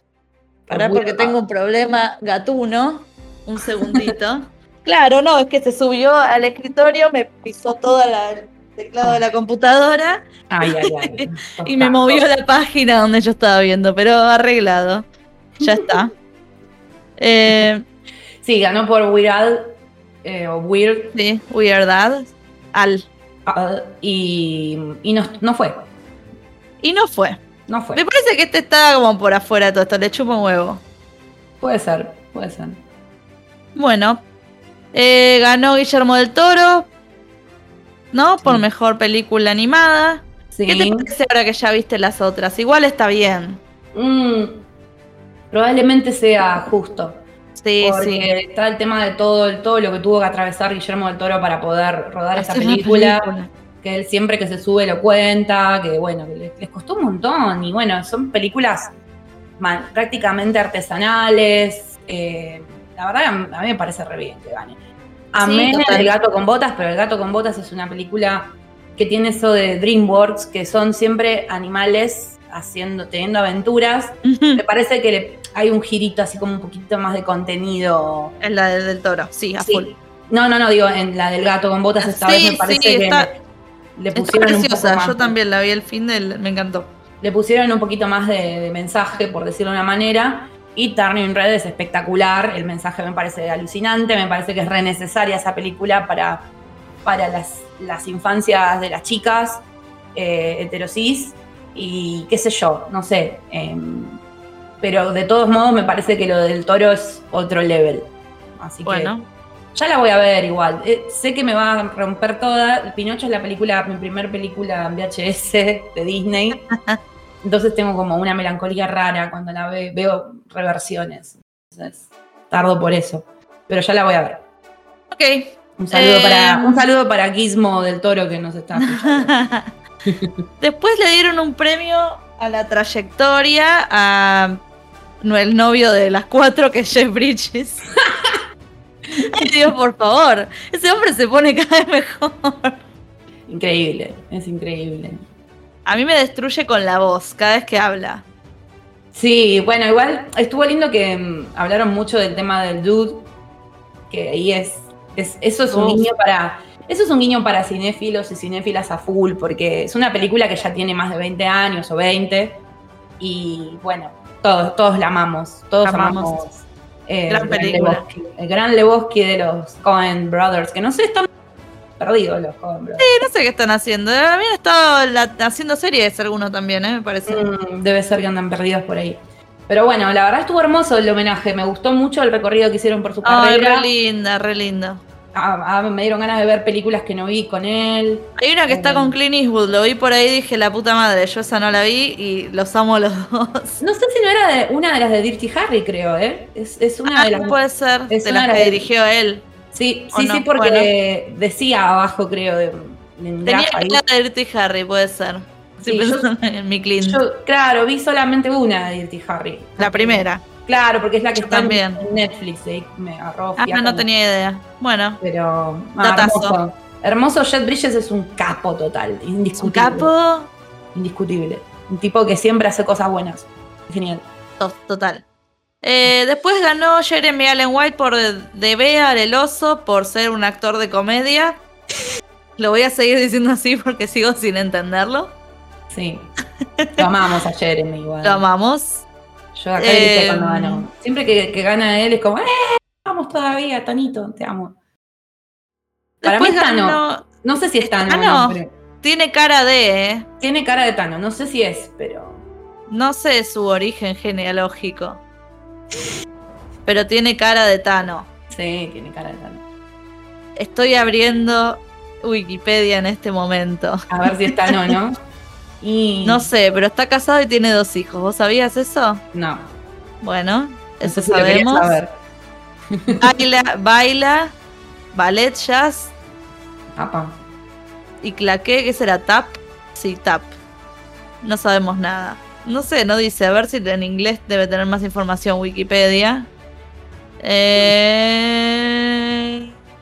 Speaker 2: Pará, porque tengo un problema gatuno, un segundito. claro, no, es que se subió al escritorio, me pisó todo la- teclado de la computadora
Speaker 1: Ay, ay, ay.
Speaker 2: y me movió la página donde yo estaba viendo, pero arreglado. Ya está. Eh,
Speaker 1: Sí, ganó por Weird eh, o Weird
Speaker 2: sí, Weirdad. Al.
Speaker 1: Al, y, y no, no fue.
Speaker 2: Y no fue.
Speaker 1: No fue.
Speaker 2: Me parece que este está como por afuera todo esto, le chupa un huevo.
Speaker 1: Puede ser, puede ser.
Speaker 2: Bueno, eh, ganó Guillermo del Toro, ¿no? Por
Speaker 1: Sí.
Speaker 2: mejor película animada.
Speaker 1: Sí.
Speaker 2: ¿Qué te parece ahora que ya viste las otras? Igual está bien.
Speaker 1: Mm, probablemente sea justo.
Speaker 2: Sí,
Speaker 1: porque
Speaker 2: sí.
Speaker 1: está el tema de todo, todo lo que tuvo que atravesar Guillermo del Toro para poder rodar
Speaker 2: una
Speaker 1: película.
Speaker 2: película.
Speaker 1: Que él siempre que se sube lo cuenta, que bueno, que les, les costó un montón. Y bueno, son películas prácticamente artesanales. eh, la verdad a mí me parece re bien que gane.
Speaker 2: Sí,
Speaker 1: Amén
Speaker 2: total.
Speaker 1: el gato con botas, pero el gato con botas es una película que tiene eso de DreamWorks, que son siempre animales haciendo, teniendo aventuras. Me parece que le- hay un girito así como un poquito más de contenido.
Speaker 2: Es la del, del toro, sí, a
Speaker 1: Sí.
Speaker 2: full.
Speaker 1: No, no, no, digo, en la del gato con botas esta
Speaker 2: Sí,
Speaker 1: vez me
Speaker 2: sí,
Speaker 1: parece que
Speaker 2: está-
Speaker 1: le
Speaker 2: Está
Speaker 1: pusieron un poco
Speaker 2: preciosa,
Speaker 1: más.
Speaker 2: yo también la vi el fin del. Me encantó.
Speaker 1: le pusieron un poquito más de, de mensaje, por decirlo de una manera. Y Turning Red es espectacular, el mensaje me parece alucinante, me parece que es re necesaria esa película para, para las, las infancias de las chicas eh, heterosis y qué sé yo, no sé. em, pero de todos modos me parece que lo del toro es otro level. Así
Speaker 2: Bueno,
Speaker 1: que ya la voy a ver igual. Eh, sé que me va a romper toda. Pinocho es la película, mi primer película en VHS de Disney. Entonces tengo como una melancolía rara cuando la ve- veo reversiones. Entonces, tardo por eso. Pero ya la voy a ver.
Speaker 2: ok.
Speaker 1: Un saludo,
Speaker 2: Eh,
Speaker 1: para, un saludo para Gizmo del Toro que nos está escuchando.
Speaker 2: Después le dieron un premio a la trayectoria a no- el novio de las cuatro, que es Jeff Bridges. Ay, Dios, por favor. Ese hombre se pone cada vez mejor.
Speaker 1: Increíble, es increíble.
Speaker 2: A mí me destruye con la voz cada vez que habla.
Speaker 1: Sí, bueno, igual estuvo lindo que mm, hablaron mucho del tema del dude, que ahí es, es- eso es un guiño para, eso es un guiño para cinéfilos y cinéfilas a full, porque es una película que ya tiene más de 20 años o 20, y bueno, todos, todos la amamos, todos
Speaker 2: amamos.
Speaker 1: amamos. eh,
Speaker 2: Gran
Speaker 1: el
Speaker 2: película.
Speaker 1: El gran Lebowski de los Coen Brothers, que no sé, están perdidos los Coen Brothers.
Speaker 2: No sé qué están haciendo. Habían estado la- haciendo series algunos también, ¿eh? me parece.
Speaker 1: Mm, debe ser que andan perdidos por ahí. Pero bueno, la verdad estuvo hermoso el homenaje. Me gustó mucho el recorrido que hicieron por su
Speaker 2: Ay,
Speaker 1: carrera.
Speaker 2: re linda, re linda.
Speaker 1: Ah, ah, me dieron ganas de ver películas que no vi con él.
Speaker 2: Hay una que está
Speaker 1: Eh.
Speaker 2: con Clint Eastwood, lo vi por ahí y dije, la puta madre, yo esa no la vi y los amo los dos.
Speaker 1: No sé si no era de una de las de Dirty Harry, creo, ¿eh? Es, es una de
Speaker 2: Ah,
Speaker 1: las.
Speaker 2: puede ser,
Speaker 1: es
Speaker 2: de las
Speaker 1: de
Speaker 2: que
Speaker 1: las-
Speaker 2: dirigió él.
Speaker 1: Sí,
Speaker 2: ¿O
Speaker 1: sí,
Speaker 2: no?
Speaker 1: sí, porque decía abajo, creo, de, en
Speaker 2: Tenía cara de Dirty Harry, puede ser.
Speaker 1: Sí,
Speaker 2: Estoy
Speaker 1: yo-
Speaker 2: en mi.
Speaker 1: Yo, claro, vi solamente una de Dirty Harry.
Speaker 2: la primera.
Speaker 1: Claro, porque es la que
Speaker 2: Yo
Speaker 1: está en-
Speaker 2: también.
Speaker 1: en Netflix. ahí me agarró
Speaker 2: Ah, no tenía idea. Bueno,
Speaker 1: Pero. ah, hermoso. Hermoso Jet Bridges es un capo total.
Speaker 2: un
Speaker 1: Indiscutible.
Speaker 2: capo
Speaker 1: Indiscutible. Un tipo que siempre hace cosas buenas. Genial.
Speaker 2: to- total. Eh, después ganó Jeremy Allen White por De Bear el oso, por ser un actor de comedia. Lo voy a seguir diciendo así porque sigo sin entenderlo.
Speaker 1: Sí. Lo amamos a Jeremy igual.
Speaker 2: Lo amamos.
Speaker 1: Yo acá
Speaker 2: Eh,
Speaker 1: cuando ganó. Siempre que, que gana él es como, ¡eh! Vamos todavía, Tanito, te amo. Para mí es Tano.
Speaker 2: ganó.
Speaker 1: No sé si es Tano.
Speaker 2: Ah, no. Tiene cara de, ¿eh?
Speaker 1: Tiene cara de Tano. No sé si es, pero.
Speaker 2: No sé su origen genealógico. Pero tiene cara de Tano.
Speaker 1: Sí, tiene cara de Tano.
Speaker 2: Estoy abriendo Wikipedia en este momento.
Speaker 1: A ver si es Tano, ¿no? Y.
Speaker 2: No sé, pero está casado y tiene dos hijos. ¿Vos sabías eso?
Speaker 1: No.
Speaker 2: Bueno,
Speaker 1: No
Speaker 2: eso sabemos.
Speaker 1: saber.
Speaker 2: Baila, baila, ballet, jazz
Speaker 1: Apa.
Speaker 2: y claqué, ¿qué será? ¿Tap? Sí, tap. No sabemos nada. No sé, no dice. A ver si en inglés debe tener más información Wikipedia. Eh...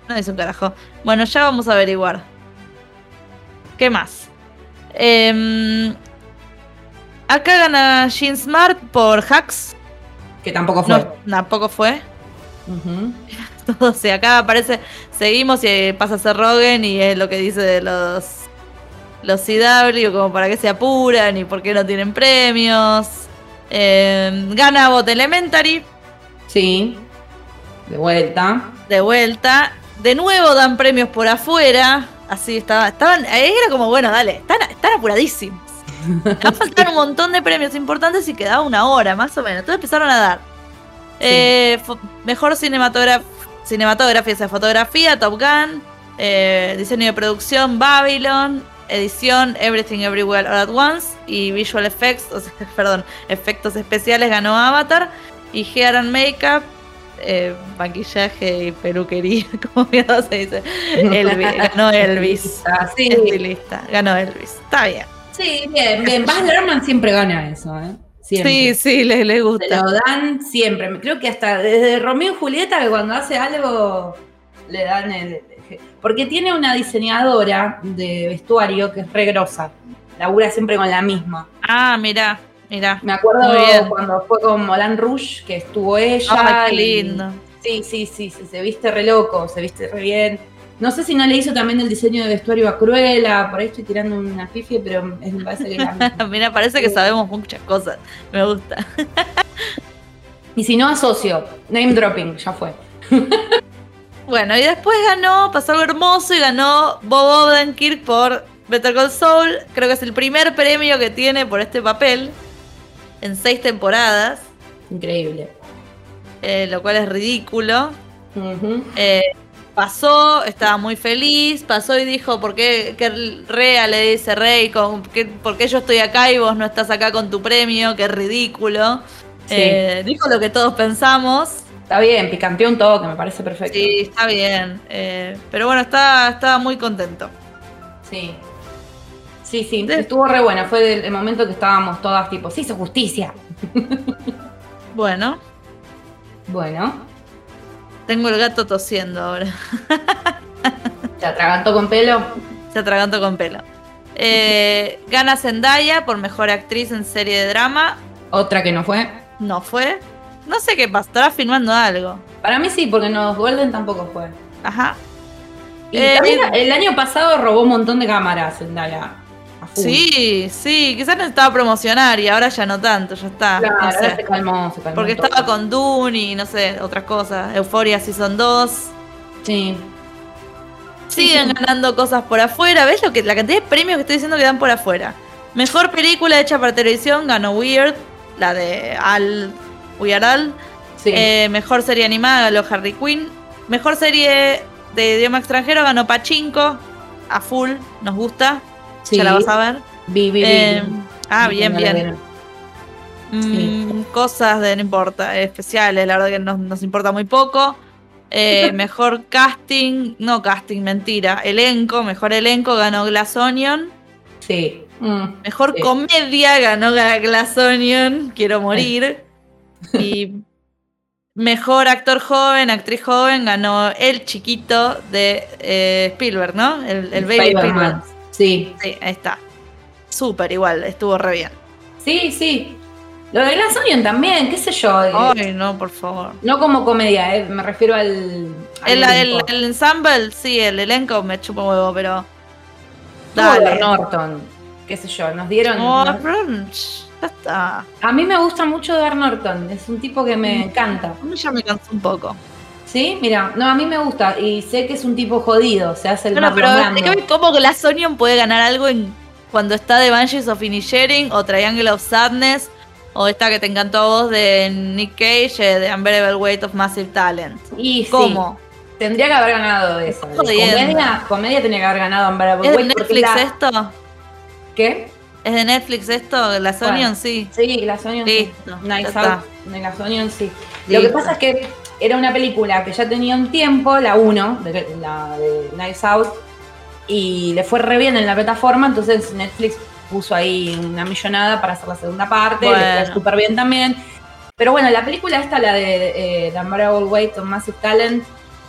Speaker 2: No dice un carajo. Bueno, ya vamos a averiguar. ¿Qué más? Em, acá gana Jean Smart por Hacks.
Speaker 1: Que tampoco fue.
Speaker 2: No, tampoco fue.
Speaker 1: Ujú.
Speaker 2: Todo, o sea, acá aparece, seguimos y pasa a ser Rogan y es lo que dice de los los CW, como para que se apuran y por qué no tienen premios. Eh, gana Bot Elementary,
Speaker 1: Sí. De vuelta.
Speaker 2: de vuelta. De nuevo dan premios por afuera. Así estaba, estaban, era como, bueno, dale, están, están apuradísimos. Va a faltar un montón de premios importantes y quedaba una hora, más o menos. Entonces empezaron a dar. Eh, mejor cinematografía, cinematografía, o sea, fotografía, Top Gun. eh, diseño de producción, Babylon. Edición, Everything Everywhere All at Once. Y Visual Effects, o sea, perdón, efectos especiales ganó Avatar. Y Hair and Makeup, eh, maquillaje y peluquería, como mierda se dice. Elvis, ganó Elvis.
Speaker 1: Sí.
Speaker 2: Estilista, ganó Elvis. Está bien.
Speaker 1: Sí, bien, bien. Baz Luhrmann siempre gana eso, ¿eh? Siempre.
Speaker 2: Sí, sí, le, le
Speaker 1: Se
Speaker 2: gusta.
Speaker 1: lo dan siempre. Creo que hasta desde Romeo y Julieta, que cuando hace algo le dan el. Porque tiene una diseñadora de vestuario que es re grosa. Labura siempre con la misma.
Speaker 2: Ah, mira, mira.
Speaker 1: Me acuerdo cuando fue con Moulin Rouge, que estuvo ella.
Speaker 2: Ah, qué
Speaker 1: y-
Speaker 2: lindo.
Speaker 1: Sí, sí, sí, sí, se viste re loco, se viste re bien. No sé si no le hizo también el diseño de vestuario a Cruella, por ahí estoy tirando una pifia, pero es- me parece que la.
Speaker 2: Mira, parece que sabemos muchas cosas. Me gusta.
Speaker 1: Y si no, asocio. Name dropping, ya fue.
Speaker 2: Bueno, y después ganó, pasó algo hermoso y ganó Bob Odenkirk por Better Call Saul. Creo que es el primer premio que tiene por este papel en seis temporadas,
Speaker 1: Increíble.
Speaker 2: eh, lo cual es ridículo. Eh, pasó, estaba muy feliz, pasó y dijo, ¿por qué, que Rea le dice, Rey, con, qué- ¿por qué yo estoy acá y vos no estás acá con tu premio? Qué ridículo.
Speaker 1: Sí.
Speaker 2: Eh, dijo lo que todos pensamos.
Speaker 1: Está bien, picanteó un toque, me parece perfecto.
Speaker 2: Sí, está bien. eh, pero bueno, está, estaba muy contento.
Speaker 1: Sí. Sí, sí, estuvo re bueno. Fue el, el momento que estábamos todas tipo, sí, hizo justicia.
Speaker 2: Bueno,
Speaker 1: Bueno,
Speaker 2: tengo el gato tosiendo ahora.
Speaker 1: se atragantó con pelo.
Speaker 2: Se atragantó con pelo. Eh, gana Zendaya por mejor actriz en serie de drama.
Speaker 1: Otra que no fue.
Speaker 2: No fue. No sé qué pasó, estará filmando algo.
Speaker 1: Para mí sí, porque no, Golden tampoco fue.
Speaker 2: Ajá.
Speaker 1: Y
Speaker 2: Eh,
Speaker 1: también el año pasado robó un montón de cámaras Zendaya.
Speaker 2: Sí, sí, quizás necesitaba promocionar y ahora ya no tanto, ya está.
Speaker 1: Claro,
Speaker 2: no sé.
Speaker 1: se calmó, se calmó.
Speaker 2: Porque
Speaker 1: todo.
Speaker 2: estaba con Dune y no sé, otras cosas. Euforia Season 2.
Speaker 1: Sí.
Speaker 2: Siguen
Speaker 1: sí.
Speaker 2: ganando cosas por afuera. ¿Ves lo que la cantidad de premios que estoy diciendo que dan por afuera? Mejor película hecha para televisión ganó Weird, la de Al Weird.
Speaker 1: Sí.
Speaker 2: Eh, mejor serie animada ganó Harry Quinn. Mejor serie de idioma extranjero ganó Pachinko. A full, nos gusta.
Speaker 1: sí.
Speaker 2: Ya la vas a ver.
Speaker 1: Vi, vi, vi.
Speaker 2: Eh, ah, bien, bien. Mm, cosas de no importa, especiales, la verdad que nos, nos importa muy poco. Eh, mejor casting, no casting, mentira. Elenco, mejor elenco ganó Glass Onion.
Speaker 1: Sí. Mm.
Speaker 2: Mejor
Speaker 1: Sí.
Speaker 2: comedia ganó Ga- Glass Onion, quiero morir. Y mejor actor joven, actriz joven ganó el chiquito de eh, Spielberg, ¿no? El, el baby. Spielberg.
Speaker 1: Sí.
Speaker 2: Sí, ahí está. Súper igual, estuvo re bien.
Speaker 1: Sí, sí. Lo de Glass Onion también, qué sé yo. eh,
Speaker 2: Ay, no, por favor.
Speaker 1: No como comedia, eh, me refiero al. al
Speaker 2: El, el, el ensemble, sí, el elenco me chupa un huevo, pero. Dale.
Speaker 1: Norton, qué sé yo, nos dieron.
Speaker 2: No,
Speaker 1: nos-
Speaker 2: ya está.
Speaker 1: A mí me gusta mucho Edward Norton, es un tipo que me encanta.
Speaker 2: A mí ya me cansó un poco.
Speaker 1: ¿Sí? Mira, no, a mí me gusta y sé que es un tipo jodido, se hace el
Speaker 2: Bueno,
Speaker 1: Marlon
Speaker 2: pero explícame cómo Glass Onion puede ganar algo en, cuando está de Banshees of Inisherin o Triangle of Sadness o esta que te encantó a vos de Nick Cage, eh, de Unbearable Weight of Massive Talent.
Speaker 1: Y sí,
Speaker 2: ¿Cómo?
Speaker 1: tendría que haber ganado
Speaker 2: Jodiendo.
Speaker 1: Comedia, comedia tenía que haber ganado Unbearable
Speaker 2: ¿Es
Speaker 1: Weight,
Speaker 2: Netflix
Speaker 1: la-
Speaker 2: esto?
Speaker 1: ¿Qué?
Speaker 2: ¿Es de Netflix esto? Glass
Speaker 1: Bueno.
Speaker 2: Onion, sí.
Speaker 1: Sí, Glass Onion sí.
Speaker 2: Listo,
Speaker 1: Nice Out, Glass Onion sí. Lo que pasa es que era una película que ya tenía un tiempo, la 1, de, la de Nice Out, y le fue re bien en la plataforma, entonces Netflix puso ahí una millonada para hacer la segunda parte, le
Speaker 2: Bueno.
Speaker 1: fue súper bien también. Pero bueno, la película esta, la de eh, The Unbearable Weight of Massive Talent,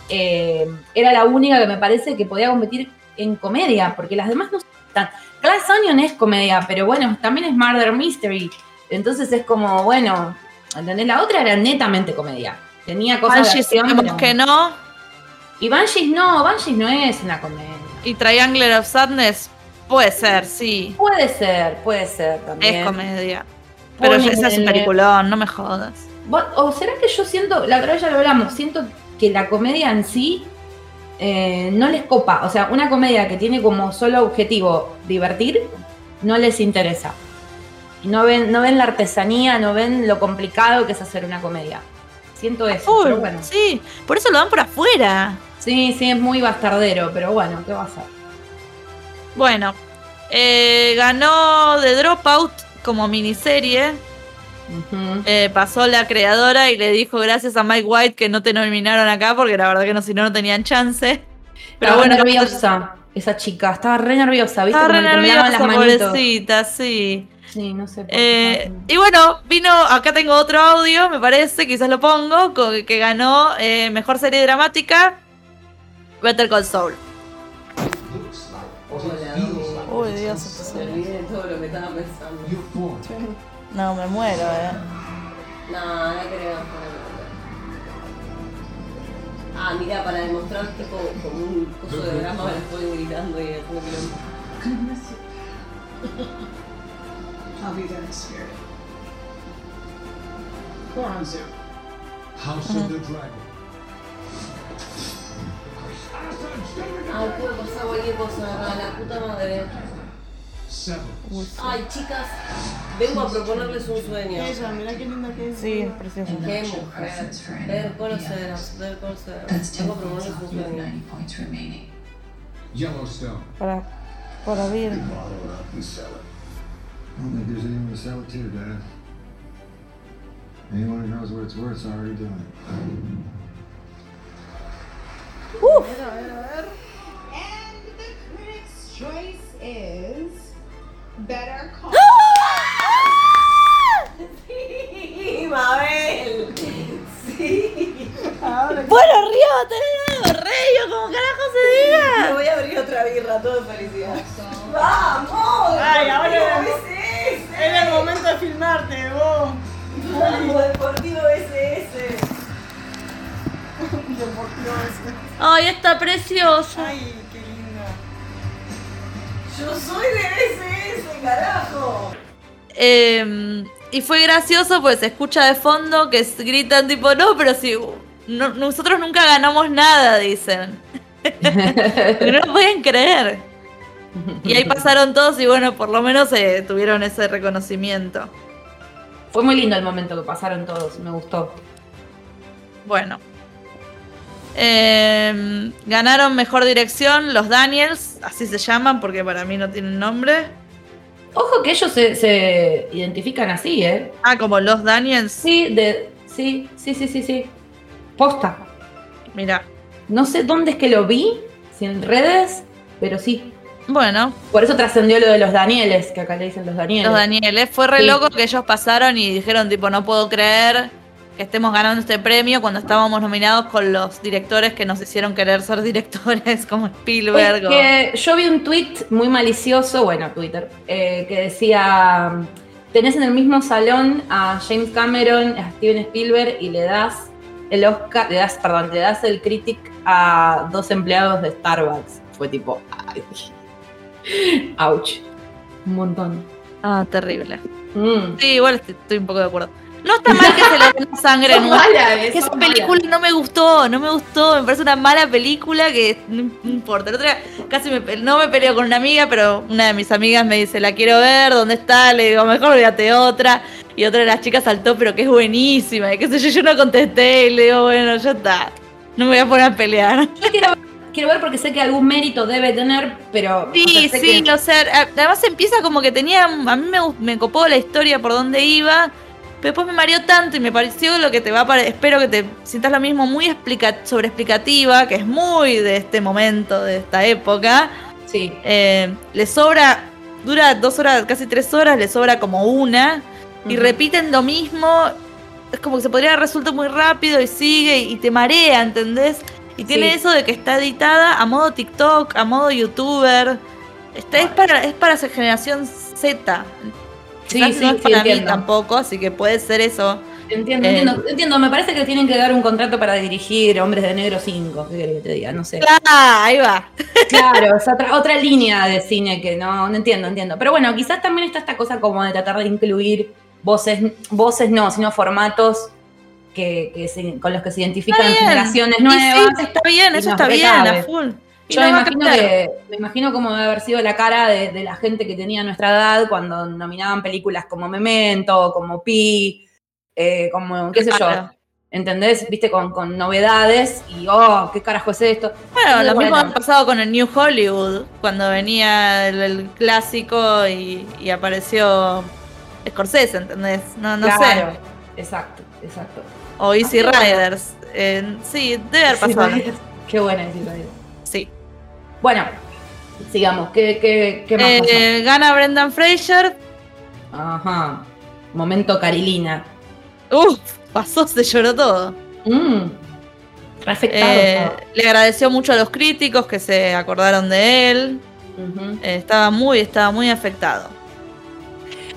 Speaker 1: eh, era la única que me parece que podía competir en comedia, porque las demás no están. Glass Onion es comedia, pero bueno, también es Murder Mystery. Entonces es como, bueno, ¿entendés? La otra era netamente comedia. Tenía cosas de
Speaker 2: Banshees
Speaker 1: acción,
Speaker 2: sabemos
Speaker 1: pero-
Speaker 2: que no.
Speaker 1: Y Banshees no, Banshees no es una comedia.
Speaker 2: Y Triangle of Sadness puede ser, sí.
Speaker 1: Puede ser, puede ser también.
Speaker 2: Es comedia. Pero ese es un peliculón, no me jodas.
Speaker 1: ¿O será que yo siento, la otra vez ya lo hablamos, siento que la comedia en sí eh, no les copa? O sea, una comedia que tiene como solo objetivo divertir, no les interesa. No ven, no ven la artesanía, no ven lo complicado que es hacer una comedia. Siento eso, pero bueno.
Speaker 2: Sí, por eso lo dan por afuera.
Speaker 1: Sí, sí, es muy bastardero, pero bueno, ¿qué va a ser?
Speaker 2: Bueno, eh, ganó The Dropout como miniserie. Eh, pasó la creadora y le dijo gracias a Mike White que no te nominaron acá porque la verdad que no, si no, no tenían chance. Pero
Speaker 1: Estaba
Speaker 2: bueno,
Speaker 1: nerviosa esa chica, estaba re nerviosa, ¿viste?
Speaker 2: Estaba re nerviosa,
Speaker 1: las manitos.
Speaker 2: pobrecita, sí.
Speaker 1: Sí, no sé. por
Speaker 2: Eh, y bueno, vino, acá tengo otro audio, me parece, quizás lo pongo, co- que ganó eh, Mejor Serie Dramática, Better Call Saul. Uy, Dios, No, me muero, eh.
Speaker 4: No, no creo. Ah, mira, para demostrar tipo como un coso de drama me la estoy gritando y haciendo quilombo.
Speaker 6: I'll be there in spirit.
Speaker 3: House of the Dragon.
Speaker 4: Ay, puede pasar cualquier cosa, la puta madre.
Speaker 3: Seven.
Speaker 4: Ay, chicas, vengo a proponerles un sueño.
Speaker 5: Ella, mirá qué linda que es.
Speaker 2: Sí, es precioso.
Speaker 4: Qué mujer. Ver conoceros, ver conoceros. Vengo a proponerles un sueño.
Speaker 3: Yellowstone.
Speaker 2: Para, para ver.
Speaker 7: I don't think there's anyone to sell it to, Dad. Anyone who knows what it's worth is already doing it.
Speaker 8: And the critic's choice is Better Call.
Speaker 4: Sí, Mabel. Sí.
Speaker 2: Bueno, Río va a tener algo, como carajo se
Speaker 4: Me
Speaker 2: diga.
Speaker 4: voy a abrir otra birra, todo de felicidad. ¡Vamos!
Speaker 5: Ay, ahora era el momento de filmarte, vos.
Speaker 4: ¡Vamos, Deportivo BCS!
Speaker 5: Deportivo ese.
Speaker 2: Ay, está precioso.
Speaker 5: Ay.
Speaker 4: ¡Yo soy de BCS, carajo!
Speaker 2: Eh, y fue gracioso pues se escucha de fondo que gritan tipo, no, pero si no- nosotros nunca ganamos nada, dicen. No lo pueden creer. Y ahí pasaron todos y bueno, por lo menos eh, tuvieron ese reconocimiento.
Speaker 1: Fue muy lindo el momento que pasaron todos, me gustó.
Speaker 2: Bueno. Eh, ganaron mejor dirección los Daniels, así se llaman porque para mí no tienen nombre.
Speaker 1: Ojo que ellos se, se identifican así, ¿eh?
Speaker 2: Ah, como los Daniels.
Speaker 1: Sí, de, sí, sí, sí, sí, sí. Posta.
Speaker 2: Mira.
Speaker 1: No sé dónde es que lo vi, si en redes, pero sí.
Speaker 2: Bueno,
Speaker 1: Por eso trascendió lo de los Danieles, que acá le dicen los Danieles.
Speaker 2: los Danieles. Fue re
Speaker 1: Sí.
Speaker 2: loco que ellos pasaron y dijeron, tipo, no puedo creer que estemos ganando este premio cuando estábamos nominados con los directores que nos hicieron querer ser directores, como Spielberg.
Speaker 1: Es
Speaker 2: o-
Speaker 1: que yo vi un tweet muy malicioso, bueno, Twitter, eh, que decía, tenés en el mismo salón a James Cameron, a Steven Spielberg y le das el Oscar, le das, perdón, le das el critic a dos empleados de Starbucks. Fue tipo, ay, ouch, un montón.
Speaker 2: Ah, terrible.
Speaker 1: Mm.
Speaker 2: Sí, igual estoy, estoy un poco de acuerdo. No está mal que se le den sangre en que esa película no me gustó, no me gustó, me parece una mala película que no, importa. Otro día casi me, no me peleo con una amiga, pero una de mis amigas me dice, la quiero ver, ¿dónde está? Le digo, mejor olvídate otra. Y otra de las chicas saltó, pero que es buenísima. Y qué sé yo, yo no contesté y le digo, bueno, ya está. No me voy a poner a pelear.
Speaker 1: Yo quiero, quiero ver porque sé que algún mérito debe tener, pero... o
Speaker 2: Sí,
Speaker 1: sea,
Speaker 2: sí,
Speaker 1: que-
Speaker 2: o sea, además empieza como que tenía, a mí me, me copó la historia por dónde iba, pero después me mareó tanto y me pareció lo que te va a parecer, espero que te sientas lo mismo, muy explica sobre explicativa, que es muy de este momento, de esta época.
Speaker 1: Sí,
Speaker 2: Eh, le sobra, dura dos horas, casi tres horas, le sobra como una, y repiten lo mismo, es como que se podría resuelto muy rápido y sigue y te marea, ¿entendés? Y tiene
Speaker 1: Sí.
Speaker 2: eso de que está editada a modo TikTok, a modo youtuber. Está, es para es para esa generación Z.
Speaker 1: Sí, sí,
Speaker 2: no es
Speaker 1: sí,
Speaker 2: para mí
Speaker 1: entiendo.
Speaker 2: tampoco, así que puede ser eso.
Speaker 1: Entiendo,
Speaker 2: Eh,
Speaker 1: entiendo, entiendo. Me parece que tienen que dar un contrato para dirigir Hombres de Negro 5. ¿Qué querés que te diga? No sé.
Speaker 2: Ah, ahí va.
Speaker 1: Claro, es otra, otra línea de cine que no, no entiendo, entiendo. Pero bueno, quizás también está esta cosa como de tratar de incluir voces, voces no, sino formatos que, que se- con los que se identifican generaciones nuevas.
Speaker 2: sí, está bien, eso está bien, a full.
Speaker 1: Yo
Speaker 2: no
Speaker 1: me imagino, que, me imagino cómo debe haber sido la cara de, de la gente que tenía nuestra edad cuando nominaban películas como Memento, como Pi, eh, como, qué sé yo. ¿Entendés? Viste, con, con novedades y, oh, ¿qué carajo es esto?
Speaker 2: Bueno, lo mismo ha pasado con el New Hollywood, cuando venía el, el clásico y, y apareció Scorsese, ¿entendés? No, no
Speaker 1: Claro,
Speaker 2: sé.
Speaker 1: Exacto, exacto.
Speaker 2: O Easy
Speaker 1: Ah,
Speaker 2: Riders. Eh, sí, debe haber pasado.
Speaker 1: Qué buena esa idea. Bueno, sigamos. ¿Qué, qué, qué más
Speaker 2: Eh, gana Brendan Fraser.
Speaker 1: Ajá. Momento Carilina.
Speaker 2: Uf, pasó, se lloró todo.
Speaker 1: Mm. Afectado.
Speaker 2: Eh, le agradeció mucho a los críticos que se acordaron de él. Eh, estaba muy, estaba muy afectado.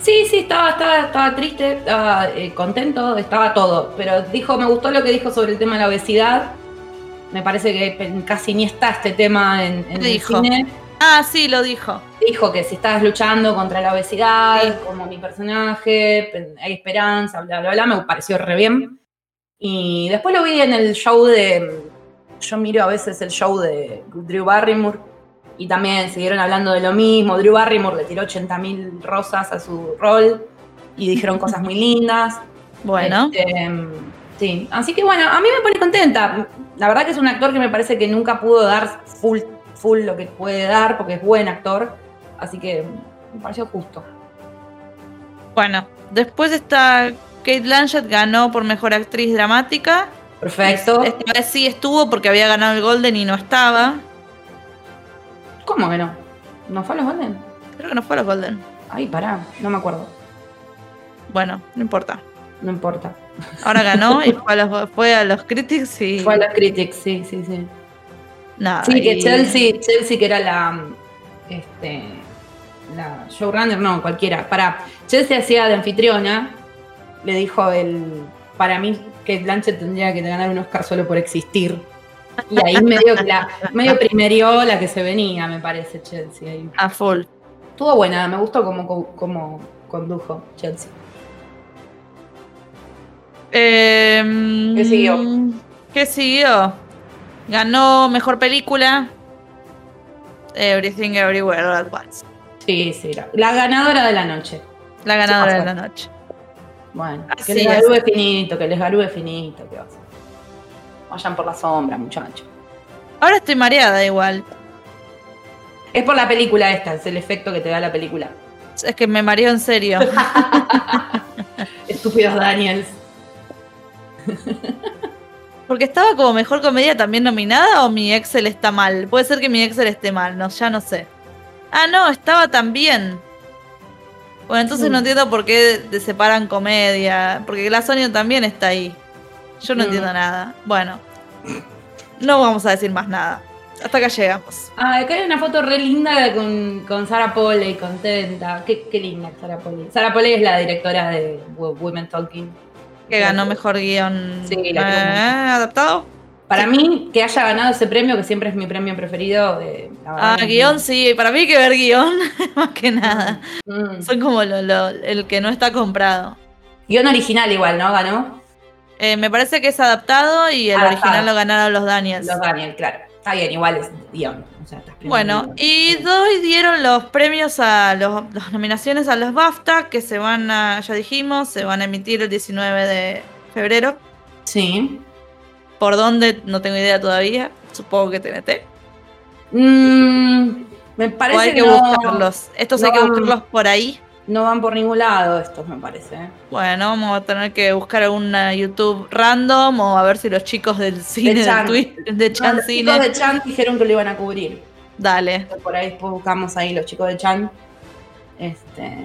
Speaker 1: Sí, sí, estaba, estaba, estaba triste, estaba eh, contento, estaba todo. Pero dijo, me gustó lo que dijo sobre el tema de la obesidad. Me parece que casi ni está este tema en, en el cine.
Speaker 2: Ah, sí, lo dijo.
Speaker 1: Dijo que si estabas luchando contra la obesidad,
Speaker 2: Sí.
Speaker 1: como mi personaje, pe- hay esperanza, bla, bla, bla, me pareció re bien. Y después lo vi en el show de. Yo miro a veces el show de Drew Barrymore y también siguieron hablando de lo mismo. Drew Barrymore le tiró 80.000 rosas a su rol y dijeron cosas muy lindas.
Speaker 2: Bueno,
Speaker 1: Este, sí, así que bueno, a mí me pone contenta. La verdad que es un actor que me parece que nunca pudo dar full, full lo que puede dar porque es buen actor. Así que me pareció justo.
Speaker 2: bueno. Después está Kate Blanchett ganó por mejor actriz dramática.
Speaker 1: Perfecto.
Speaker 2: Esta vez sí estuvo porque había ganado el Golden y no estaba.
Speaker 1: ¿Cómo que no? ¿No fue a los Golden?
Speaker 2: Creo que no fue a los Golden.
Speaker 1: Ay, pará, no me acuerdo.
Speaker 2: Bueno, no importa.
Speaker 1: No importa.
Speaker 2: Ahora ganó y fue a los, fue a los Critics y
Speaker 1: Fue a los Critics, sí, sí, sí.
Speaker 2: nada.
Speaker 1: Sí, que Chelsea, Chelsea que era la. Este. La showrunner, no, cualquiera. Para. Chelsea hacía de anfitriona. Le dijo el. Para mí, que Blanchett tendría que ganar un Oscar solo por existir. Y ahí medio, la, medio primerió la que se venía, me parece, Chelsea. ahí.
Speaker 2: A full.
Speaker 1: Estuvo buena, me gustó como, como condujo Chelsea.
Speaker 2: Eh,
Speaker 1: ¿Qué siguió?
Speaker 2: ¿Qué siguió? Ganó mejor película. Everything Everywhere All at Once.
Speaker 1: Sí, sí, la, la ganadora de la noche.
Speaker 2: La ganadora de la noche.
Speaker 1: Bueno,
Speaker 2: Así
Speaker 1: que les
Speaker 2: es.
Speaker 1: garúe finito, que les garúe finito, ¿qué va a hacer? Vayan por la sombra, muchachos.
Speaker 2: Ahora estoy mareada igual.
Speaker 1: Es por la película esta, es el efecto que te da la película.
Speaker 2: Es que me mareo en serio.
Speaker 1: Estúpidos Daniels.
Speaker 2: Porque estaba como mejor comedia también nominada o mi Excel está mal. Puede ser que mi Excel esté mal, no, ya no sé. Ah, no, estaba también. Bueno, entonces
Speaker 1: Mm.
Speaker 2: no entiendo por qué de- separan comedia. Porque Glass Onion también está ahí. Yo no
Speaker 1: Mm.
Speaker 2: entiendo nada. Bueno, no vamos a decir más nada. Hasta acá llegamos.
Speaker 1: Ah, acá hay una foto re linda con, con Sarah Polley, contenta. Qué, qué linda Sarah Polley. Sarah Polley es la directora de Wo- Women Talking.
Speaker 2: Que ganó mejor guion
Speaker 1: Sí,
Speaker 2: eh, adaptado.
Speaker 1: Para mí, que haya ganado ese premio, que siempre es mi premio preferido. verdad
Speaker 2: Ah, guion sí, para mí hay que ver guion, más que nada.
Speaker 1: Mm.
Speaker 2: Son como lo- lo- el que no está comprado.
Speaker 1: Guión original igual, ¿no? Ganó.
Speaker 2: Eh, me parece que es adaptado y el
Speaker 1: Adaptado.
Speaker 2: original lo ganaron los Daniels.
Speaker 1: Los Daniel, claro. Está bien, igual es guion. O sea,
Speaker 2: Bueno, y hoy dieron los premios a los, las nominaciones a los BAFTA que se van a, ya dijimos, se van a emitir el 19 de febrero.
Speaker 1: Sí.
Speaker 2: ¿Por dónde? No tengo idea todavía. Supongo que TNT.
Speaker 1: Mm, me
Speaker 2: O
Speaker 1: parece
Speaker 2: hay que
Speaker 1: no,
Speaker 2: buscarlos. Estos
Speaker 1: no
Speaker 2: hay que buscarlos por ahí.
Speaker 1: No van por ningún lado estos, me parece. ¿eh?
Speaker 2: Bueno, vamos a tener que buscar alguna YouTube random o a ver si los chicos del cine de,
Speaker 1: Chan.
Speaker 2: Twitter, de
Speaker 1: No,
Speaker 2: Chan
Speaker 1: los
Speaker 2: Cine.
Speaker 1: chicos de Chan dijeron que lo iban a cubrir.
Speaker 2: Dale.
Speaker 1: Por ahí después buscamos ahí los chicos de Chan. Este.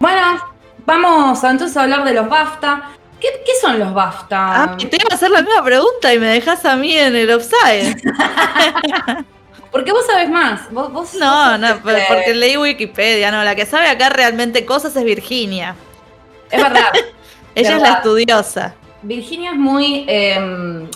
Speaker 1: Bueno, vamos entonces a hablar de los BAFTA. ¿Qué, qué son los BAFTA?
Speaker 2: Ah, te iba a hacer la misma pregunta y me dejas a mí en el offside.
Speaker 1: Porque vos sabés más. Vos, vos-
Speaker 2: No, no, porque leí Wikipedia, no, la que sabe acá realmente cosas es Virginia.
Speaker 1: Es verdad.
Speaker 2: Ella es la estudiosa.
Speaker 1: Virginia es muy em,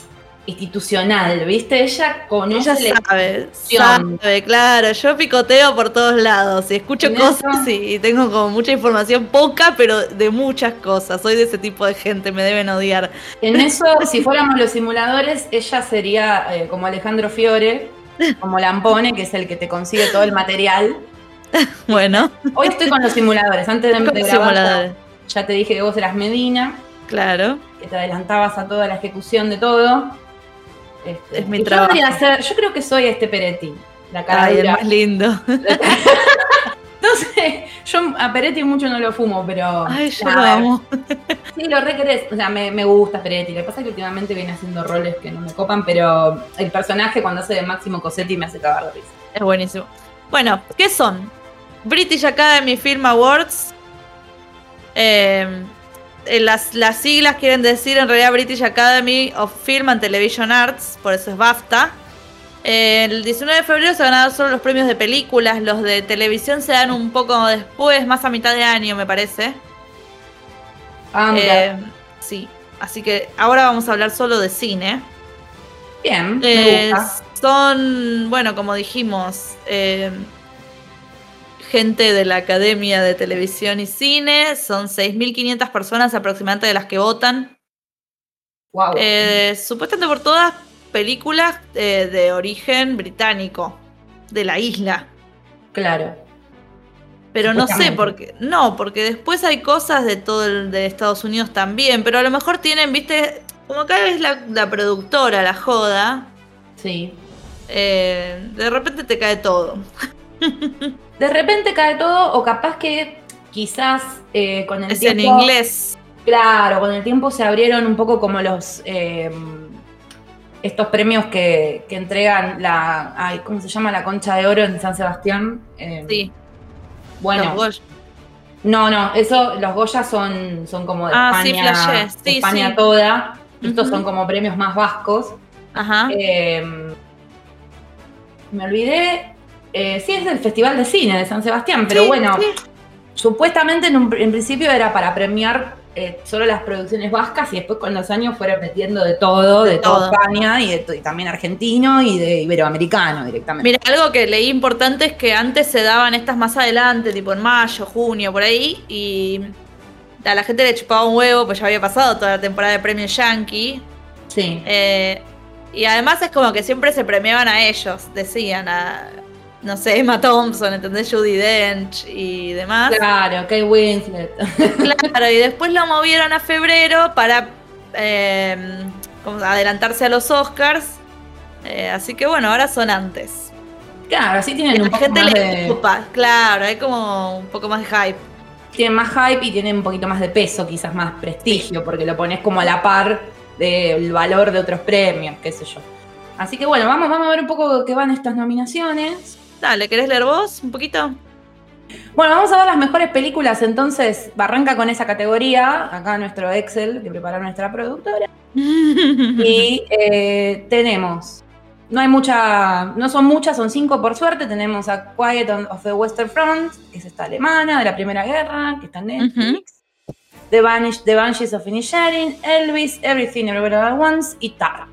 Speaker 1: institucional, ¿viste? Ella conoce
Speaker 2: Ella
Speaker 1: la
Speaker 2: sabe, sabe, claro. Yo picoteo por todos lados y escucho cosas y tengo como mucha información, poca, pero de muchas cosas. Soy de ese tipo de gente, me deben odiar.
Speaker 1: En eso, si fuéramos los simuladores, ella sería eh, como Alejandro Fiore, como Lampone, que es el que te consigue todo el material.
Speaker 2: Bueno,
Speaker 1: Hoy estoy con los simuladores. Antes de, de grabar, ya te dije que vos eras Medina,
Speaker 2: Claro.
Speaker 1: que te adelantabas a toda la ejecución de todo. Este,
Speaker 2: Es mi
Speaker 1: yo
Speaker 2: trabajo.
Speaker 1: debería ser- yo creo que soy este Peretti, la cara
Speaker 2: Ay, el más lindo.
Speaker 1: Sé, yo a Peretti mucho no lo fumo, pero.
Speaker 2: Ay, yo lo amo.
Speaker 1: Sí, lo requerés. O sea, me, me gusta Peretti. Lo que pasa es que últimamente viene haciendo roles que no me copan, pero el personaje cuando hace de Máximo Cosetti me hace cagar de risa.
Speaker 2: Es buenísimo. Bueno, ¿qué son? British Academy Film Awards Eh, eh, las, las siglas quieren decir en realidad British Academy of Film and Television Arts, por eso es BAFTA. El 19 de febrero se van a dar solo los premios de películas, los de televisión se dan un poco después, más a mitad de año me parece.
Speaker 1: Ah.
Speaker 2: Eh, sí, así que ahora vamos a hablar solo de cine.
Speaker 1: Bien, me
Speaker 2: Eh,
Speaker 1: gusta.
Speaker 2: son, bueno, como dijimos, eh, gente de la Academia de Televisión y Cine. Son 6.500 personas aproximadamente de las que votan.
Speaker 1: Wow.
Speaker 2: Supuestamente por todas películas eh, de origen británico, de la isla.
Speaker 1: claro.
Speaker 2: Pero no sé por qué. No, porque después hay cosas de todo el de Estados Unidos también. Pero a lo mejor tienen, viste, como cada vez la, la productora, la joda.
Speaker 1: Sí.
Speaker 2: eh, de repente te cae todo.
Speaker 1: De repente cae todo, o capaz que quizás eh, con el
Speaker 2: Es
Speaker 1: tiempo.
Speaker 2: en inglés.
Speaker 1: Claro, con el tiempo se abrieron un poco como los. eh, estos premios que, que entregan la. Ay, ¿cómo se llama? La concha de oro en San Sebastián. Eh,
Speaker 2: Sí.
Speaker 1: Bueno,
Speaker 2: los
Speaker 1: no, no, eso, los Goya son, son como de
Speaker 2: Ah, sí,
Speaker 1: España, de
Speaker 2: Sí,
Speaker 1: España
Speaker 2: sí.
Speaker 1: toda. Estos son como premios más vascos.
Speaker 2: Ajá.
Speaker 1: Eh, me olvidé. eh, sí, es del Festival de Cine de San Sebastián, pero
Speaker 2: Sí,
Speaker 1: bueno,
Speaker 2: sí.
Speaker 1: supuestamente en, un- en principio era para premiar eh, solo las producciones vascas y después con los años fueron metiendo de todo, de,
Speaker 2: De
Speaker 1: toda
Speaker 2: todo.
Speaker 1: España y, de y también argentino y de iberoamericano directamente.
Speaker 2: Mira, algo que leí importante es que antes se daban estas más adelante, tipo en mayo, junio, por ahí, y a la gente le chupaba un huevo, pues ya había pasado toda la temporada de premios Yankee.
Speaker 1: Sí.
Speaker 2: Eh, y además es como que siempre se premiaban a ellos, decían a, no sé, Emma Thompson, ¿entendés? Judy Dench y demás.
Speaker 1: Claro, Kate Winslet.
Speaker 2: Claro, y después lo movieron a febrero para eh, como adelantarse a los Oscars. Eh, así que bueno, ahora son antes.
Speaker 1: claro, así
Speaker 2: Y
Speaker 1: tienen
Speaker 2: a
Speaker 1: un
Speaker 2: la
Speaker 1: poco
Speaker 2: gente
Speaker 1: más
Speaker 2: le
Speaker 1: de,
Speaker 2: ocupa, claro, hay como un poco más de hype.
Speaker 1: tienen más hype y tienen un poquito más de peso, quizás más prestigio, porque lo pones como a la par del valor de otros premios, qué sé yo. Así que bueno, vamos, vamos a ver un poco qué van estas nominaciones.
Speaker 2: Dale, ¿querés leer vos un poquito?
Speaker 1: Bueno, vamos a ver las mejores películas, entonces arranca con esa categoría, acá nuestro Excel que preparó nuestra productora. Y eh, tenemos, no hay mucha, no son muchas, son cinco por suerte. Tenemos a Quiet on- of the Western Front, que es esta alemana de la Primera Guerra, que está en Netflix. The, Banish- The Banshees of Inisherin, Elvis, Everything Everywhere All at Once y Tar.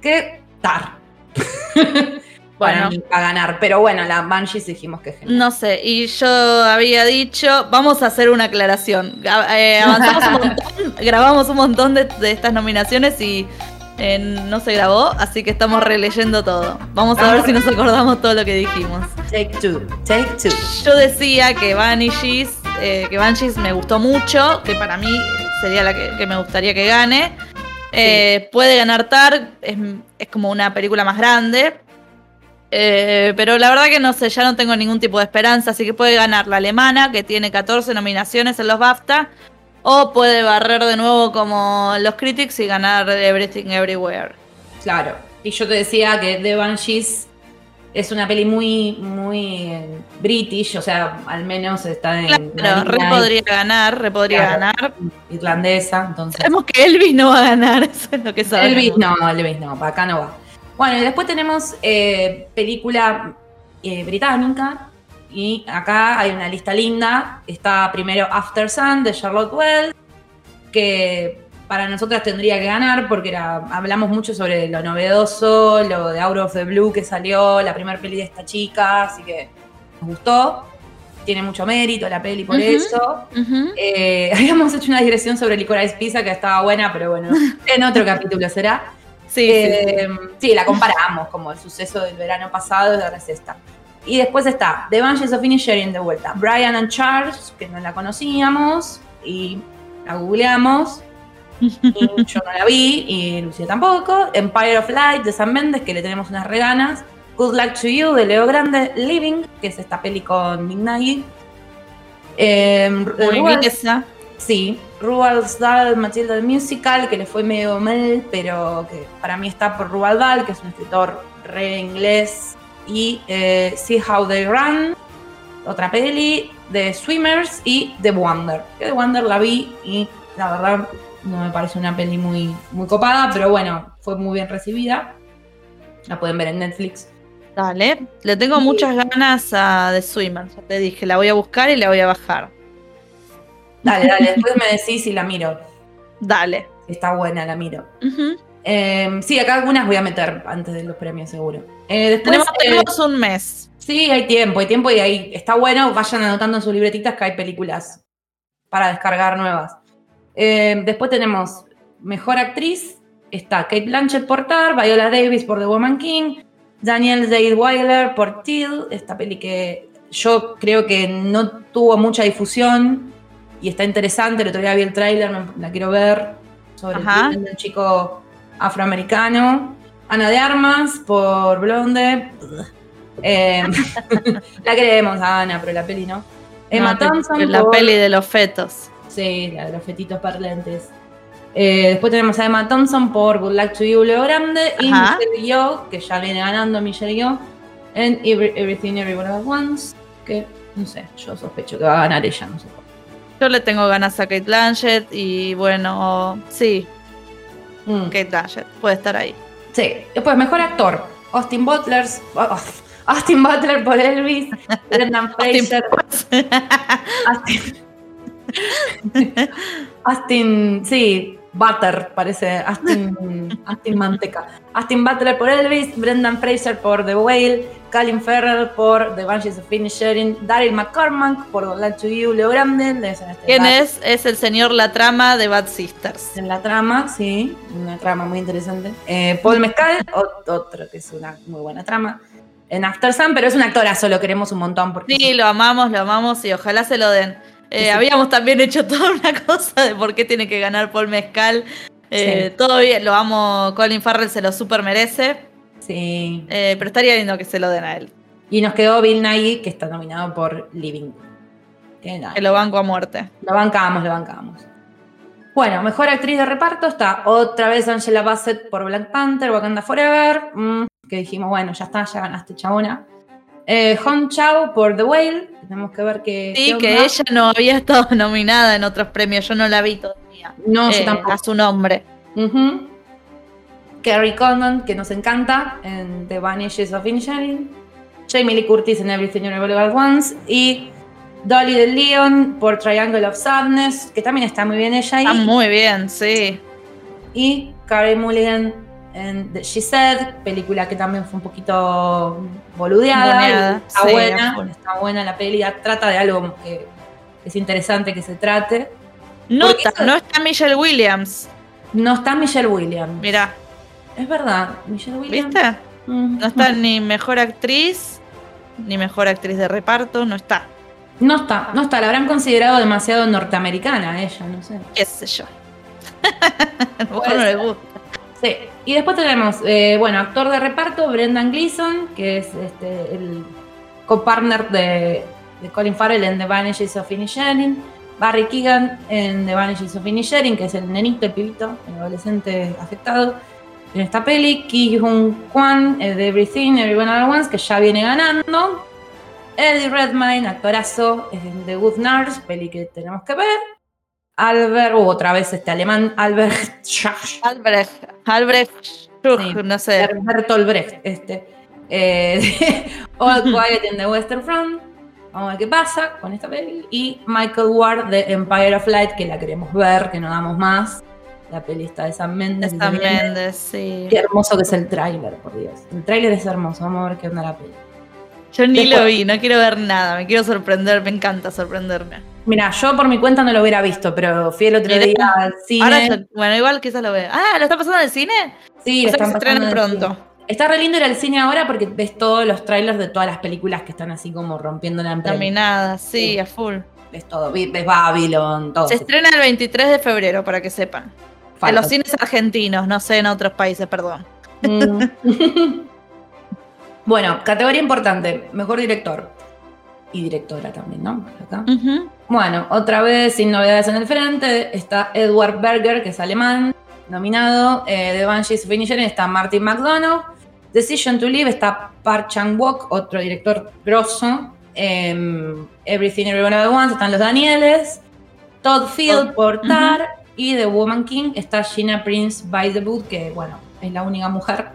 Speaker 1: ¿Qué? Tar.
Speaker 2: Bueno.
Speaker 1: Bueno, a ganar, pero bueno, la Banshees dijimos que es genial.
Speaker 2: No sé, y yo había dicho, vamos a hacer una aclaración. Eh, avanzamos un montón, grabamos un montón de, de estas nominaciones y eh, no se grabó, así que estamos releyendo todo. Vamos a ver si nos acordamos todo lo que dijimos.
Speaker 1: Take two, take two.
Speaker 2: Yo decía que Banshees, eh, que Banshees me gustó mucho, que para mí sería la que, que me gustaría que gane. Puede ganar Tar, es, es como una película más grande. Eh, pero la verdad que no sé, ya no tengo ningún tipo de esperanza, así que puede ganar la alemana, que tiene 14 nominaciones en los BAFTA, o puede barrer de nuevo como los Critics y ganar Everything Everywhere.
Speaker 1: Claro. Y yo te decía que The Banshees es una peli muy, muy eh, british, o sea, al menos está en
Speaker 2: Claro,
Speaker 1: la
Speaker 2: re podría ganar, re podría
Speaker 1: Claro.
Speaker 2: ganar.
Speaker 1: irlandesa, entonces.
Speaker 2: Sabemos que Elvis no va a ganar, eso es lo que sabemos.
Speaker 1: Elvis no, Elvis no, para acá no va. Bueno, y después tenemos eh, película eh, británica. Y acá hay una lista linda. Está primero After Sun de Charlotte Wells, que para nosotras tendría que ganar porque era, hablamos mucho sobre lo novedoso, lo de Out of the Blue que salió, la primera peli de esta chica, así que nos gustó. Tiene mucho mérito la peli por eso. Eh, habíamos hecho una digresión sobre Licorice Pizza que estaba buena, pero bueno, en otro capítulo será.
Speaker 2: Sí,
Speaker 1: Eh, sí, la comparamos como el suceso del verano pasado y ahora es esta. Y después está The Banshees of Inisherin de vuelta. Brian and Charles, que no la conocíamos y la googleamos. Y yo no la vi y Lucía tampoco. Empire of Light de Sam Mendes, que le tenemos unas reganas. Good Luck to You de Leo Grande. Living, que es esta peli con Nick Nagy. Eh,
Speaker 2: Muy bien esa.
Speaker 1: Sí, Ruald Dahl, Matilda Musical, que le fue medio mal, pero que para mí está por Ruald Dahl, que es un escritor re inglés. Y eh, See How They Run, otra peli. The Swimmers y The Wonder. Que The Wonder la vi y la verdad no me parece una peli muy, muy copada, pero bueno, fue muy bien recibida. La pueden ver en Netflix.
Speaker 2: Dale, le tengo muchas ganas a The Swimmers. Ya te dije, la voy a buscar y la voy a bajar.
Speaker 1: Dale, dale, después me decís si la miro.
Speaker 2: Dale.
Speaker 1: Está buena, la miro. Eh, sí, acá algunas voy a meter antes de los premios, seguro. Eh, después,
Speaker 2: tenemos,
Speaker 1: eh,
Speaker 2: tenemos un mes.
Speaker 1: sí, hay tiempo, hay tiempo y ahí está bueno. Vayan anotando en sus libretitas que hay películas para descargar nuevas. Eh, después tenemos Mejor Actriz. Está Kate Blanchett por Tar, Viola Davis por The Woman King, Daniel Weiler por Till, esta peli que yo creo que no tuvo mucha difusión y está interesante. El otro día vi el tráiler, la quiero ver, sobre el
Speaker 2: Ajá.
Speaker 1: un chico afroamericano. Ana de Armas por Blonde. Eh, la queremos a Ana, pero la peli no. Emma
Speaker 2: No,
Speaker 1: Thompson
Speaker 2: La
Speaker 1: por-
Speaker 2: peli de los fetos.
Speaker 1: Sí, la de los fetitos parlentes. Eh, después tenemos a Emma Thompson por Good Luck to You, Leo Grande. Y. Michelle Yeoh, que ya viene ganando Michelle Yeoh. En Every- Everything Everywhere at Once. Que no sé, yo sospecho que va a ganar ella, no sé. por
Speaker 2: Yo le tengo ganas a Kate Blanchett y bueno, sí.
Speaker 1: Mm,
Speaker 2: Kate Blanchett puede estar ahí.
Speaker 1: Sí. Después, mejor actor. Austin Butler. oh, Austin Butler por Elvis. Brendan Fraser. Austin. Austin, sí, Butter, parece. Austin Manteca. Austin Butler por Elvis, Brendan Fraser por The Whale, Colin Farrell por The Banshees of Inisherin, Daryl McCormack por Luck to You, Leo Grande. de este
Speaker 2: ¿Quién
Speaker 1: Bad-
Speaker 2: es? Es el señor La Trama de Bad Sisters.
Speaker 1: En la trama, sí, una trama muy interesante. Eh, Paul Mescal, ot- otro que es una muy buena trama. En After Sun, pero es un actorazo, lo queremos un montón. Porque
Speaker 2: Sí, lo amamos, lo amamos y ojalá se lo den. Eh. Habíamos también hecho toda una cosa de por qué tiene que ganar Paul Mezcal. Eh,
Speaker 1: Sí.
Speaker 2: Todo bien, lo amo, Colin Farrell se lo super merece,
Speaker 1: sí.
Speaker 2: eh, pero estaría lindo que se lo den a él,
Speaker 1: Y nos quedó Bill Nighy, que está nominado por Living. Que
Speaker 2: lo banco a muerte.
Speaker 1: Lo bancamos, lo bancamos. Bueno, mejor actriz de reparto está otra vez Angela Bassett por Black Panther, Wakanda Forever. mm, que dijimos, bueno, ya está, ya ganaste, chabona. Eh, Hong Chao por The Whale. Tenemos que ver que.
Speaker 2: Sí, que ella no había estado nominada en otros premios, yo no la vi todavía.
Speaker 1: No, yo
Speaker 2: eh,
Speaker 1: tampoco.
Speaker 2: a su nombre.
Speaker 1: Ujú. Kerry Condon, que nos encanta en The Vanishes of Inisherin. Jamie Lee Curtis en Everything Everywhere All at Once. Y Dolly de Leon por Triangle of Sadness, que también está muy bien ella ahí.
Speaker 2: Está muy bien, sí.
Speaker 1: Y Carey Mulligan en The She Said, película que también fue un poquito boludeada. Está
Speaker 2: sí,
Speaker 1: buena, está buena la peli, trata de algo que es interesante que se trate. Porque eso-
Speaker 2: no está Michelle Williams.
Speaker 1: No está Michelle Williams.
Speaker 2: Mirá,
Speaker 1: Es verdad, Michelle Williams.
Speaker 2: ¿viste?
Speaker 1: Mm,
Speaker 2: No está ni mejor actriz, ni mejor actriz de reparto, no está.
Speaker 1: No está, no está, la habrán considerado demasiado norteamericana ella, no sé.
Speaker 2: qué sé yo. A lo mejor no le gusta.
Speaker 1: Y después tenemos, eh, bueno, actor de reparto, Brendan Gleeson, que es este, el copartner de, de Colin Farrell en The Vanishes of Inisherin, Barry Keegan en The Vanishes of Inisherin, que es el nenito, el pibito, el adolescente afectado en esta peli, Ki Jung Kwan eh, de Everything, Everyone All Once, que ya viene ganando, Eddie Redmayne, actorazo en The Good Nurse, peli que tenemos que ver, Albert, uh, otra vez este alemán, Albert Schacht,
Speaker 2: Albrecht, Albrecht, Schuch,
Speaker 1: Sí.
Speaker 2: no sé.
Speaker 1: Bertolt Brecht, este. Eh, All Quiet in the Western Front. Vamos a ver qué pasa con esta peli. Y Michael Ward de Empire of Light, que la queremos ver, que no damos más. La peli está de
Speaker 2: Está
Speaker 1: se viene.
Speaker 2: Méndez, sí.
Speaker 1: Qué hermoso que es el tráiler, por Dios. El tráiler es hermoso. Vamos a ver qué onda la peli.
Speaker 2: Yo ni
Speaker 1: Después-
Speaker 2: lo vi, no quiero ver nada, me quiero sorprender, me encanta sorprenderme.
Speaker 1: Mira, yo por mi cuenta no lo hubiera visto, pero fui el otro
Speaker 2: Mirá.
Speaker 1: día al cine.
Speaker 2: Ahora, yo- bueno, igual quizás lo vea. Ah, ¿lo está pasando en el cine?
Speaker 1: sí,
Speaker 2: o sea que
Speaker 1: están
Speaker 2: se estrena
Speaker 1: pasando en
Speaker 2: pronto.
Speaker 1: cine. Está re lindo ir al cine ahora porque ves todos los trailers de todas las películas que están así como rompiendo la empresa.
Speaker 2: Nominada, sí,
Speaker 1: Sí.
Speaker 2: a full.
Speaker 1: Ves todo, ves Babylon, todo.
Speaker 2: Se estrena el 23 de febrero, para que sepan. En
Speaker 1: Falta.
Speaker 2: los cines argentinos, no sé en otros países, perdón.
Speaker 1: Mm. bueno, categoría importante, mejor director. Y directora también, ¿no? Acá. Bueno, otra vez sin novedades en el frente, está Edward Berger, que es alemán, nominado. Eh, de Banshees of Inisherin está Martin McDonough. Decision to Live está Park Chan-wook, otro director grosso. em, Everything Everyone at Once están los Danieles, Todd Field por Tar y The Woman King está Gina Prince by the Boot, que bueno, es la única mujer.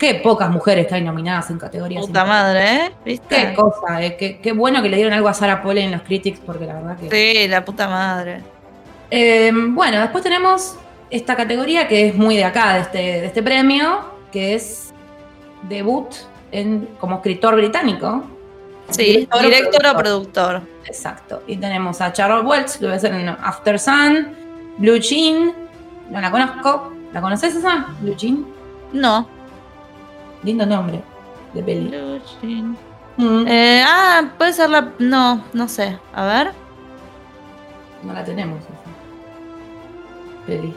Speaker 1: Qué pocas mujeres están nominadas en categorías.
Speaker 2: Puta madre, ¿eh? ¿Viste?
Speaker 1: Qué cosa, eh. qué, qué bueno que le dieron algo a Sarah Polley en los critics, porque la verdad que.
Speaker 2: Sí, la puta madre.
Speaker 1: Eh, bueno, después tenemos esta categoría que es muy de acá, de este, de este premio, que es debut en, como escritor británico.
Speaker 2: Sí,
Speaker 1: Director o
Speaker 2: director o
Speaker 1: productor.
Speaker 2: productor.
Speaker 1: Exacto. Y tenemos a Charles Welch, que va a ser en After Sun, Blue Jean, no la conozco. ¿La conoces esa? Blue Jean.
Speaker 2: No.
Speaker 1: Lindo nombre de peli. Mm,
Speaker 2: Eh, ah, puede ser la. No, no sé. A ver.
Speaker 1: no la tenemos. esa Peli.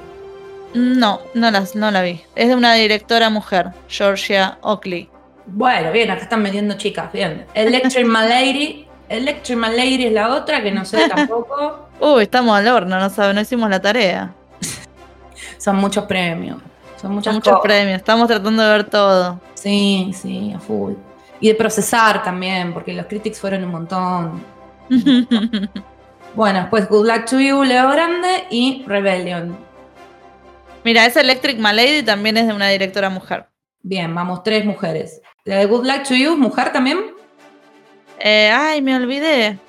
Speaker 2: No, no la, no la vi. Es de una directora mujer, Georgia Oakley.
Speaker 1: Bueno, bien, acá están metiendo chicas, bien. Electric Malady. Electric Malady es la otra que no sé tampoco.
Speaker 2: Uy, estamos al horno, no sabe, no hicimos la tarea.
Speaker 1: Son muchos premios. Son muchas
Speaker 2: Muchos premios, estamos tratando de ver todo.
Speaker 1: Sí, sí, a full. Y de procesar también, porque los critics fueron un montón. Bueno, después Good Luck to You, Leo Grande y Rebellion.
Speaker 2: Mira, esa Electric Malady también es de una directora mujer.
Speaker 1: Bien, vamos, tres mujeres. La de Good Luck to You, mujer también.
Speaker 2: Eh, ay, me olvidé.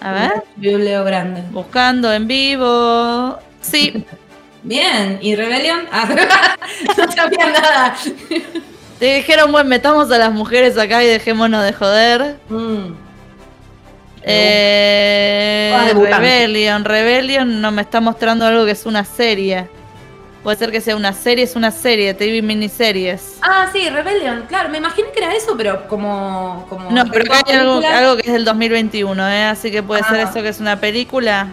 Speaker 2: A ver,
Speaker 1: Leo Grande.
Speaker 2: buscando en vivo. Sí,
Speaker 1: Bien, ¿y Rebellion? Ah, no sabía nada.
Speaker 2: te dijeron, bueno, metamos a las mujeres acá y dejémonos de joder.
Speaker 1: Mm,
Speaker 2: Eh,
Speaker 1: Ah.
Speaker 2: Rebellion, Rebellion no me está mostrando algo que es una serie. Puede ser que sea una serie, es una serie, TV miniseries.
Speaker 1: Ah, sí, Rebellion, claro, me imaginé que era eso, pero como. como
Speaker 2: No, pero acá hay algo, algo que es del 2021, ¿eh? así que puede ser
Speaker 1: Ah.
Speaker 2: eso que es una película.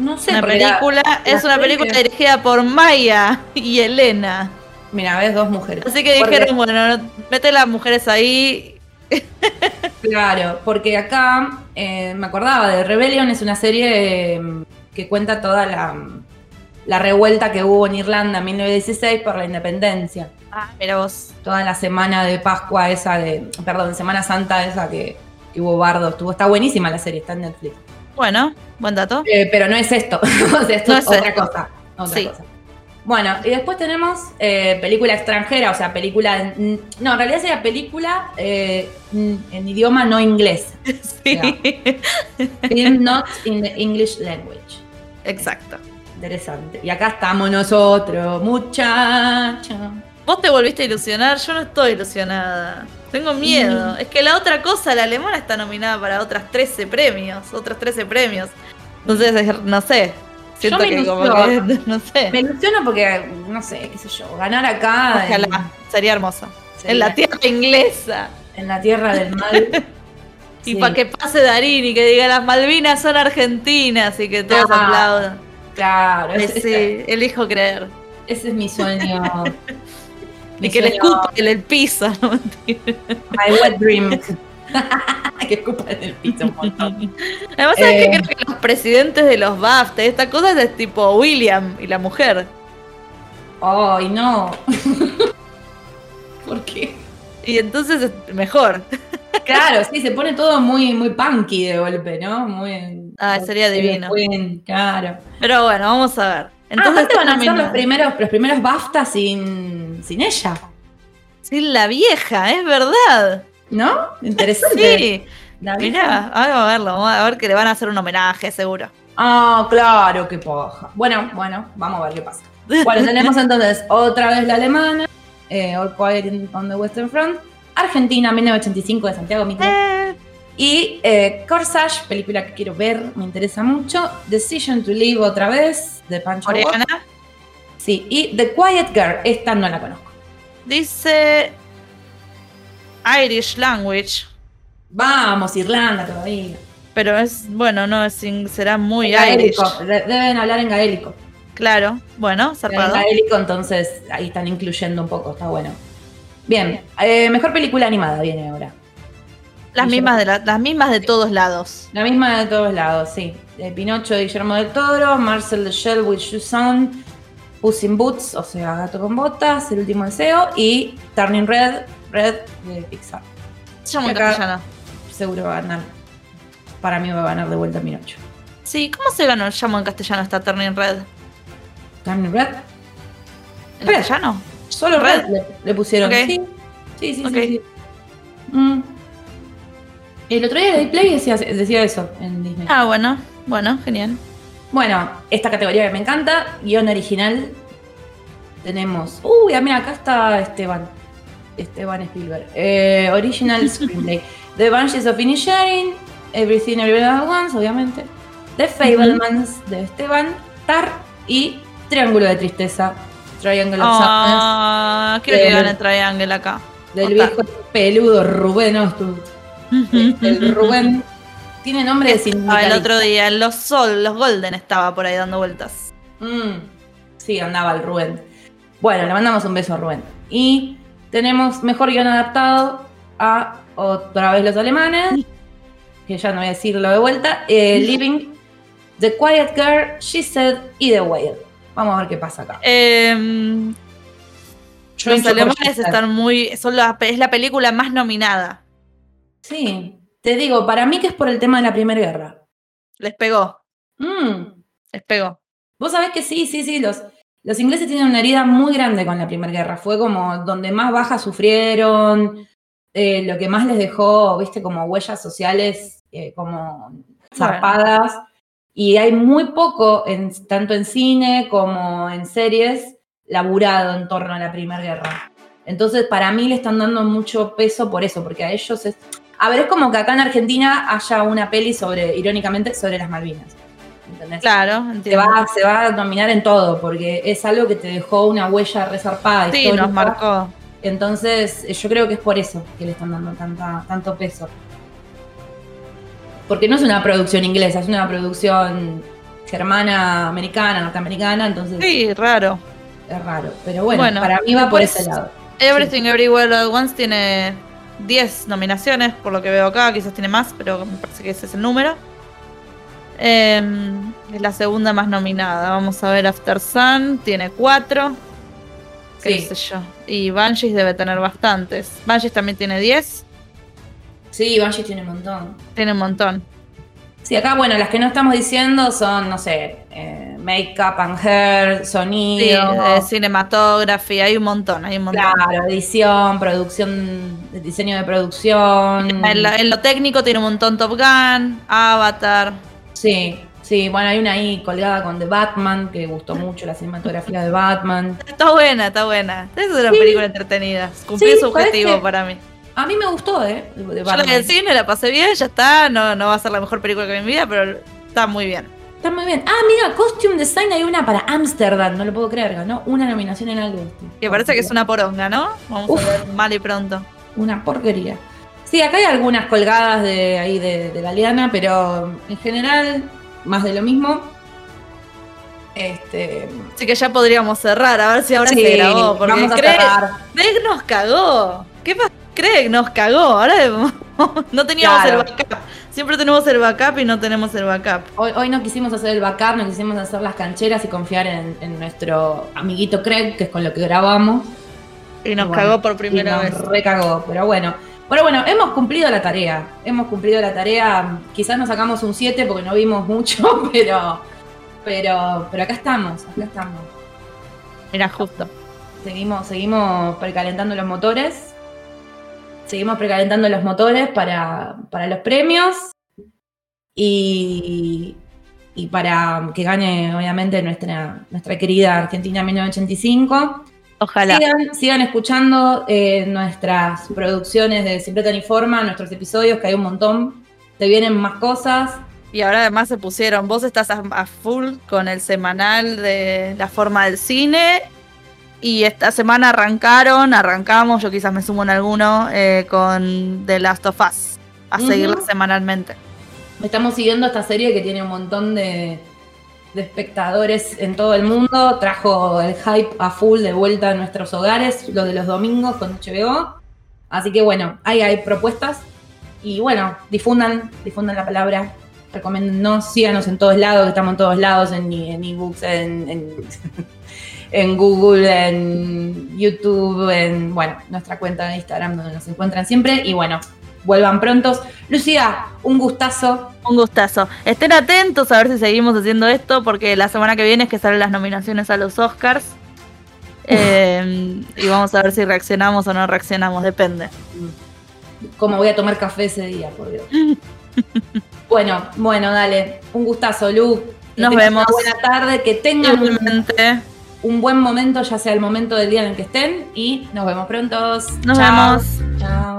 Speaker 1: No sé,
Speaker 2: Una
Speaker 1: la-
Speaker 2: película, es
Speaker 1: la
Speaker 2: una película dirigida por Maya y Elena.
Speaker 1: Mira, ves dos mujeres.
Speaker 2: Así que
Speaker 1: Porque-
Speaker 2: dijeron, bueno, no- mete las mujeres ahí.
Speaker 1: Claro, porque acá eh, me acordaba de Rebellion, es una serie eh, que cuenta toda la, la revuelta que hubo en Irlanda en 1916 por la independencia.
Speaker 2: Ah, mira vos.
Speaker 1: Toda la semana de Pascua esa de, perdón, Semana Santa esa que, que hubo bardo, estuvo, está buenísima la serie, está en Netflix.
Speaker 2: Bueno, buen dato.
Speaker 1: Eh, pero no es esto, o sea, esto
Speaker 2: No
Speaker 1: es otra
Speaker 2: esto.
Speaker 1: cosa. Otra
Speaker 2: Sí.
Speaker 1: cosa. Bueno, y después tenemos eh, película extranjera, o sea, película. no, en realidad sería película eh, en idioma no inglés.
Speaker 2: Sí.
Speaker 1: Not in the English language.
Speaker 2: Exacto.
Speaker 1: Interesante. Y acá estamos nosotros, muchachos.
Speaker 2: Vos te volviste a ilusionar, yo no estoy ilusionada. Tengo miedo. Es que la otra cosa, la alemana está nominada para otras 13 premios, otros 13 premios. Entonces, es- no sé. Siento
Speaker 1: me
Speaker 2: que como que, no sé.
Speaker 1: Me ilusiono porque, no sé, qué sé yo, ganar acá en-
Speaker 2: Ojalá, sería hermoso.
Speaker 1: sería
Speaker 2: En la tierra inglesa.
Speaker 1: en la tierra del mal.
Speaker 2: Y
Speaker 1: Sí.
Speaker 2: para que pase Darín y que diga las Malvinas son argentinas y que todos
Speaker 1: Ah,
Speaker 2: aplaudan.
Speaker 1: Claro,
Speaker 2: sí, elijo creer.
Speaker 1: ese es mi sueño.
Speaker 2: Y que le escupa en el piso. no mentira.
Speaker 1: My wet dream. que escupa en el piso un montón.
Speaker 2: Además, ¿sabes qué?
Speaker 1: Eh.
Speaker 2: Creo que los presidentes de los BAFTA, esta cosa es tipo William y la mujer.
Speaker 1: Ay, no. ¿Por qué?
Speaker 2: Y entonces es mejor.
Speaker 1: Claro, sí, se pone todo muy, muy punky de golpe, ¿no? Muy.
Speaker 2: Ah, sería divino.
Speaker 1: Muy, claro.
Speaker 2: Pero bueno, vamos a ver.
Speaker 1: Entonces
Speaker 2: Entonces
Speaker 1: aparte van a ser los primeros, los primeros BAFTA sin, sin ella,
Speaker 2: Sí, la vieja, es verdad.
Speaker 1: ¿no? Interesante.
Speaker 2: Sí.
Speaker 1: La vieja.
Speaker 2: Mirá, vamos a verlo, vamos a ver que le van a hacer un homenaje, seguro.
Speaker 1: Ah, claro, qué paja. Bueno, bueno, vamos a ver qué pasa. Bueno, tenemos entonces otra vez la alemana, eh, All Quiet on the Western Front, Argentina, 1985 de Santiago Mitre,
Speaker 2: Eh,
Speaker 1: y eh, Corsage, película que quiero ver, me interesa mucho, Decision to Live otra vez, de Pancho
Speaker 2: coreana.
Speaker 1: Sí, y The Quiet Girl, esta no la conozco.
Speaker 2: Dice Irish language.
Speaker 1: Vamos, Irlanda todavía.
Speaker 2: Pero es, bueno, no, es, será muy Irish.
Speaker 1: Gaélico, de- deben hablar en gaélico.
Speaker 2: Claro, bueno,
Speaker 1: En
Speaker 2: zarpado.
Speaker 1: gaélico, entonces ahí están incluyendo un poco, está bueno. Bien, eh, mejor película animada viene ahora.
Speaker 2: Las mismas, de la- las mismas de todos lados.
Speaker 1: La misma de todos lados, sí. De Pinocho de Guillermo del Toro, Marcel the Shell with Shoes On, Puss in Boots, o sea, Gato con Botas, El último deseo, y Turning Red, Red de Pixar.
Speaker 2: En
Speaker 1: Acá-
Speaker 2: castellano.
Speaker 1: seguro va a ganar. Para mí va a ganar de vuelta Pinocho.
Speaker 2: Sí, ¿cómo se ganó el llamo en castellano esta Turning Red?
Speaker 1: ¿Turning Red?
Speaker 2: ¿En castellano?
Speaker 1: Solo
Speaker 2: Red.
Speaker 1: Red le, le pusieron.
Speaker 2: Ok.
Speaker 1: Sí, sí, sí.
Speaker 2: Ok.
Speaker 1: sí, sí. Mm. El otro día de Play decía, decía eso en Disney.
Speaker 2: Ah, bueno, bueno, genial.
Speaker 1: Bueno, esta categoría que me encanta, guion original. Tenemos. Uy, ah, mira, acá está Esteban. Esteban Spielberg. Eh, original Screenplay. The Banshees of Inisherin. Everything Everywhere at Once, obviamente. The Fablemans de Esteban. Tar y Triángulo de Tristeza. Triangle of
Speaker 2: Ah, quiero que
Speaker 1: Eh,
Speaker 2: gane Triangle acá.
Speaker 1: Sadness. Del viejo peludo Rubén Ostud. El Rubén. Tiene nombre de
Speaker 2: Ah, el
Speaker 1: sindicalista.
Speaker 2: otro día, los Sol, los Golden estaba por ahí dando vueltas.
Speaker 1: Mm, sí, andaba el Rubén. Bueno, le mandamos un beso a Rubén. Y tenemos mejor guion adaptado a otra vez los alemanes, que ya no voy a decirlo de vuelta. eh, Living, The Quiet Girl, She Said y The Whale. Vamos a ver qué pasa acá.
Speaker 2: Em, los alemanes están muy. Son la, es la película más nominada.
Speaker 1: Sí, te digo, para mí que es por el tema de la Primera Guerra.
Speaker 2: Les pegó,
Speaker 1: Mm,
Speaker 2: les pegó.
Speaker 1: Vos sabés que sí, sí, sí, los, los ingleses tienen una herida muy grande con la Primera Guerra. Fue como donde más bajas sufrieron, eh, lo que más les dejó, viste, como huellas sociales, eh, como zarpadas. Y hay muy poco, en, tanto en cine como en series, laburado en torno a la Primera Guerra. Entonces, para mí le están dando mucho peso por eso, porque a ellos es... A ver, es como que acá en Argentina haya una peli sobre, irónicamente, sobre las Malvinas. ¿Entendés?
Speaker 2: Claro,
Speaker 1: se va, se va a dominar en todo, porque es algo que te dejó una huella resarpada.
Speaker 2: Sí, nos marcó.
Speaker 1: Entonces, eh, yo creo que es por eso que le están dando tanta, tanto peso. Porque no es una producción inglesa, es una producción germana, americana, norteamericana, entonces
Speaker 2: Sí, raro.
Speaker 1: es raro. Pero bueno,
Speaker 2: Bueno,
Speaker 1: para mí va por
Speaker 2: después-
Speaker 1: ese lado.
Speaker 2: Everything Everywhere All at Once tiene 10 nominaciones, por lo que veo acá, quizás tiene más, pero me parece que ese es el número. Em, es la segunda más nominada. Vamos a ver After Sun, tiene 4. Qué
Speaker 1: Sí.
Speaker 2: sé yo. Y Banshees debe tener bastantes. Banshees también tiene 10.
Speaker 1: Sí, Banshee tiene un montón.
Speaker 2: Tiene un montón.
Speaker 1: Sí, acá, bueno, las que no estamos diciendo son, no sé, eh, make-up and hair,
Speaker 2: Sí,
Speaker 1: sonido.
Speaker 2: de cinematography, hay un montón, hay un montón.
Speaker 1: Claro, edición, producción, diseño de producción.
Speaker 2: En, lo, en lo técnico tiene un montón Top Gun, Avatar.
Speaker 1: Sí, sí, bueno, hay una ahí colgada con The Batman, que gustó mucho la cinematografía de Batman.
Speaker 2: Está buena, está buena. Es una
Speaker 1: Sí.
Speaker 2: película entretenida. Cumplió
Speaker 1: Sí,
Speaker 2: su
Speaker 1: ¿sabes
Speaker 2: objetivo para mí.
Speaker 1: A mí me gustó, ¿eh? De
Speaker 2: Yo la vi en cine, la pasé bien, ya está. No, no va a ser la mejor película que vi en mi vida, pero está muy bien.
Speaker 1: Está muy bien. Ah, mira, Costume Design hay una para Amsterdam, no lo puedo creer, ganó una nominación en algo.
Speaker 2: Que parece que es una poronga, ¿no? Vamos
Speaker 1: Uf.
Speaker 2: a ver mal y pronto.
Speaker 1: Una porquería. Sí, acá hay algunas colgadas de ahí de, de la liana, pero en general, más de lo mismo. Este.
Speaker 2: Así que ya podríamos cerrar, a ver si ahora
Speaker 1: sí,
Speaker 2: se grabó. Porque
Speaker 1: vamos a.
Speaker 2: Craig nos cagó. ¿Qué pasa? Craig nos cagó. Ahora no teníamos
Speaker 1: Claro.
Speaker 2: el backup. Siempre tenemos el backup y no tenemos el backup.
Speaker 1: Hoy, hoy no quisimos hacer el backup, no quisimos hacer las cancheras y confiar en, en nuestro amiguito Craig, que es con lo que grabamos.
Speaker 2: Y nos
Speaker 1: Y bueno,
Speaker 2: cagó por
Speaker 1: y
Speaker 2: primera
Speaker 1: nos
Speaker 2: vez.
Speaker 1: recagó, pero bueno. Pero bueno, hemos cumplido la tarea. Hemos cumplido la tarea. Quizás nos sacamos un 7 porque no vimos mucho, pero, pero, pero acá estamos, acá estamos.
Speaker 2: Mira, justo.
Speaker 1: Seguimos, seguimos precalentando los motores. Seguimos precalentando los motores para, para los premios. Y, y para que gane, obviamente, nuestra, nuestra querida Argentina 1985.
Speaker 2: Ojalá.
Speaker 1: Sigan, sigan escuchando eh, nuestras producciones de Siempre Tan Informa, nuestros episodios, que hay un montón. Te vienen más cosas.
Speaker 2: Y ahora además se pusieron, vos estás a, a full con el semanal de la forma del cine. Y esta semana arrancaron, arrancamos, yo quizás me sumo en alguno, eh, con The Last of Us, a
Speaker 1: Ujú.
Speaker 2: seguirla semanalmente.
Speaker 1: Estamos siguiendo esta serie que tiene un montón de, de espectadores en todo el mundo. Trajo el hype a full de vuelta a nuestros hogares, lo de los domingos con HBO. Así que bueno, ahí hay propuestas. Y bueno, difundan, difundan la palabra. Recomiéndennos, síganos en todos lados, que estamos en todos lados, en, en ebooks, en, en, en Google, en YouTube, en bueno, nuestra cuenta de Instagram donde nos encuentran siempre. Y bueno, vuelvan prontos. Lucía, un gustazo.
Speaker 2: Un gustazo. Estén atentos a ver si seguimos haciendo esto, porque la semana que viene es que salen las nominaciones a los Oscars. Eh, y vamos a ver si reaccionamos o no reaccionamos, depende.
Speaker 1: Cómo voy a tomar café ese día, por Dios. bueno, bueno, dale. Un gustazo, Lu. Que
Speaker 2: Nos vemos.
Speaker 1: Una buena tarde, que tengan
Speaker 2: Igualmente
Speaker 1: un buen momento, ya sea el momento del día en el que estén, y nos vemos prontos.
Speaker 2: Nos vemos.
Speaker 1: Chao.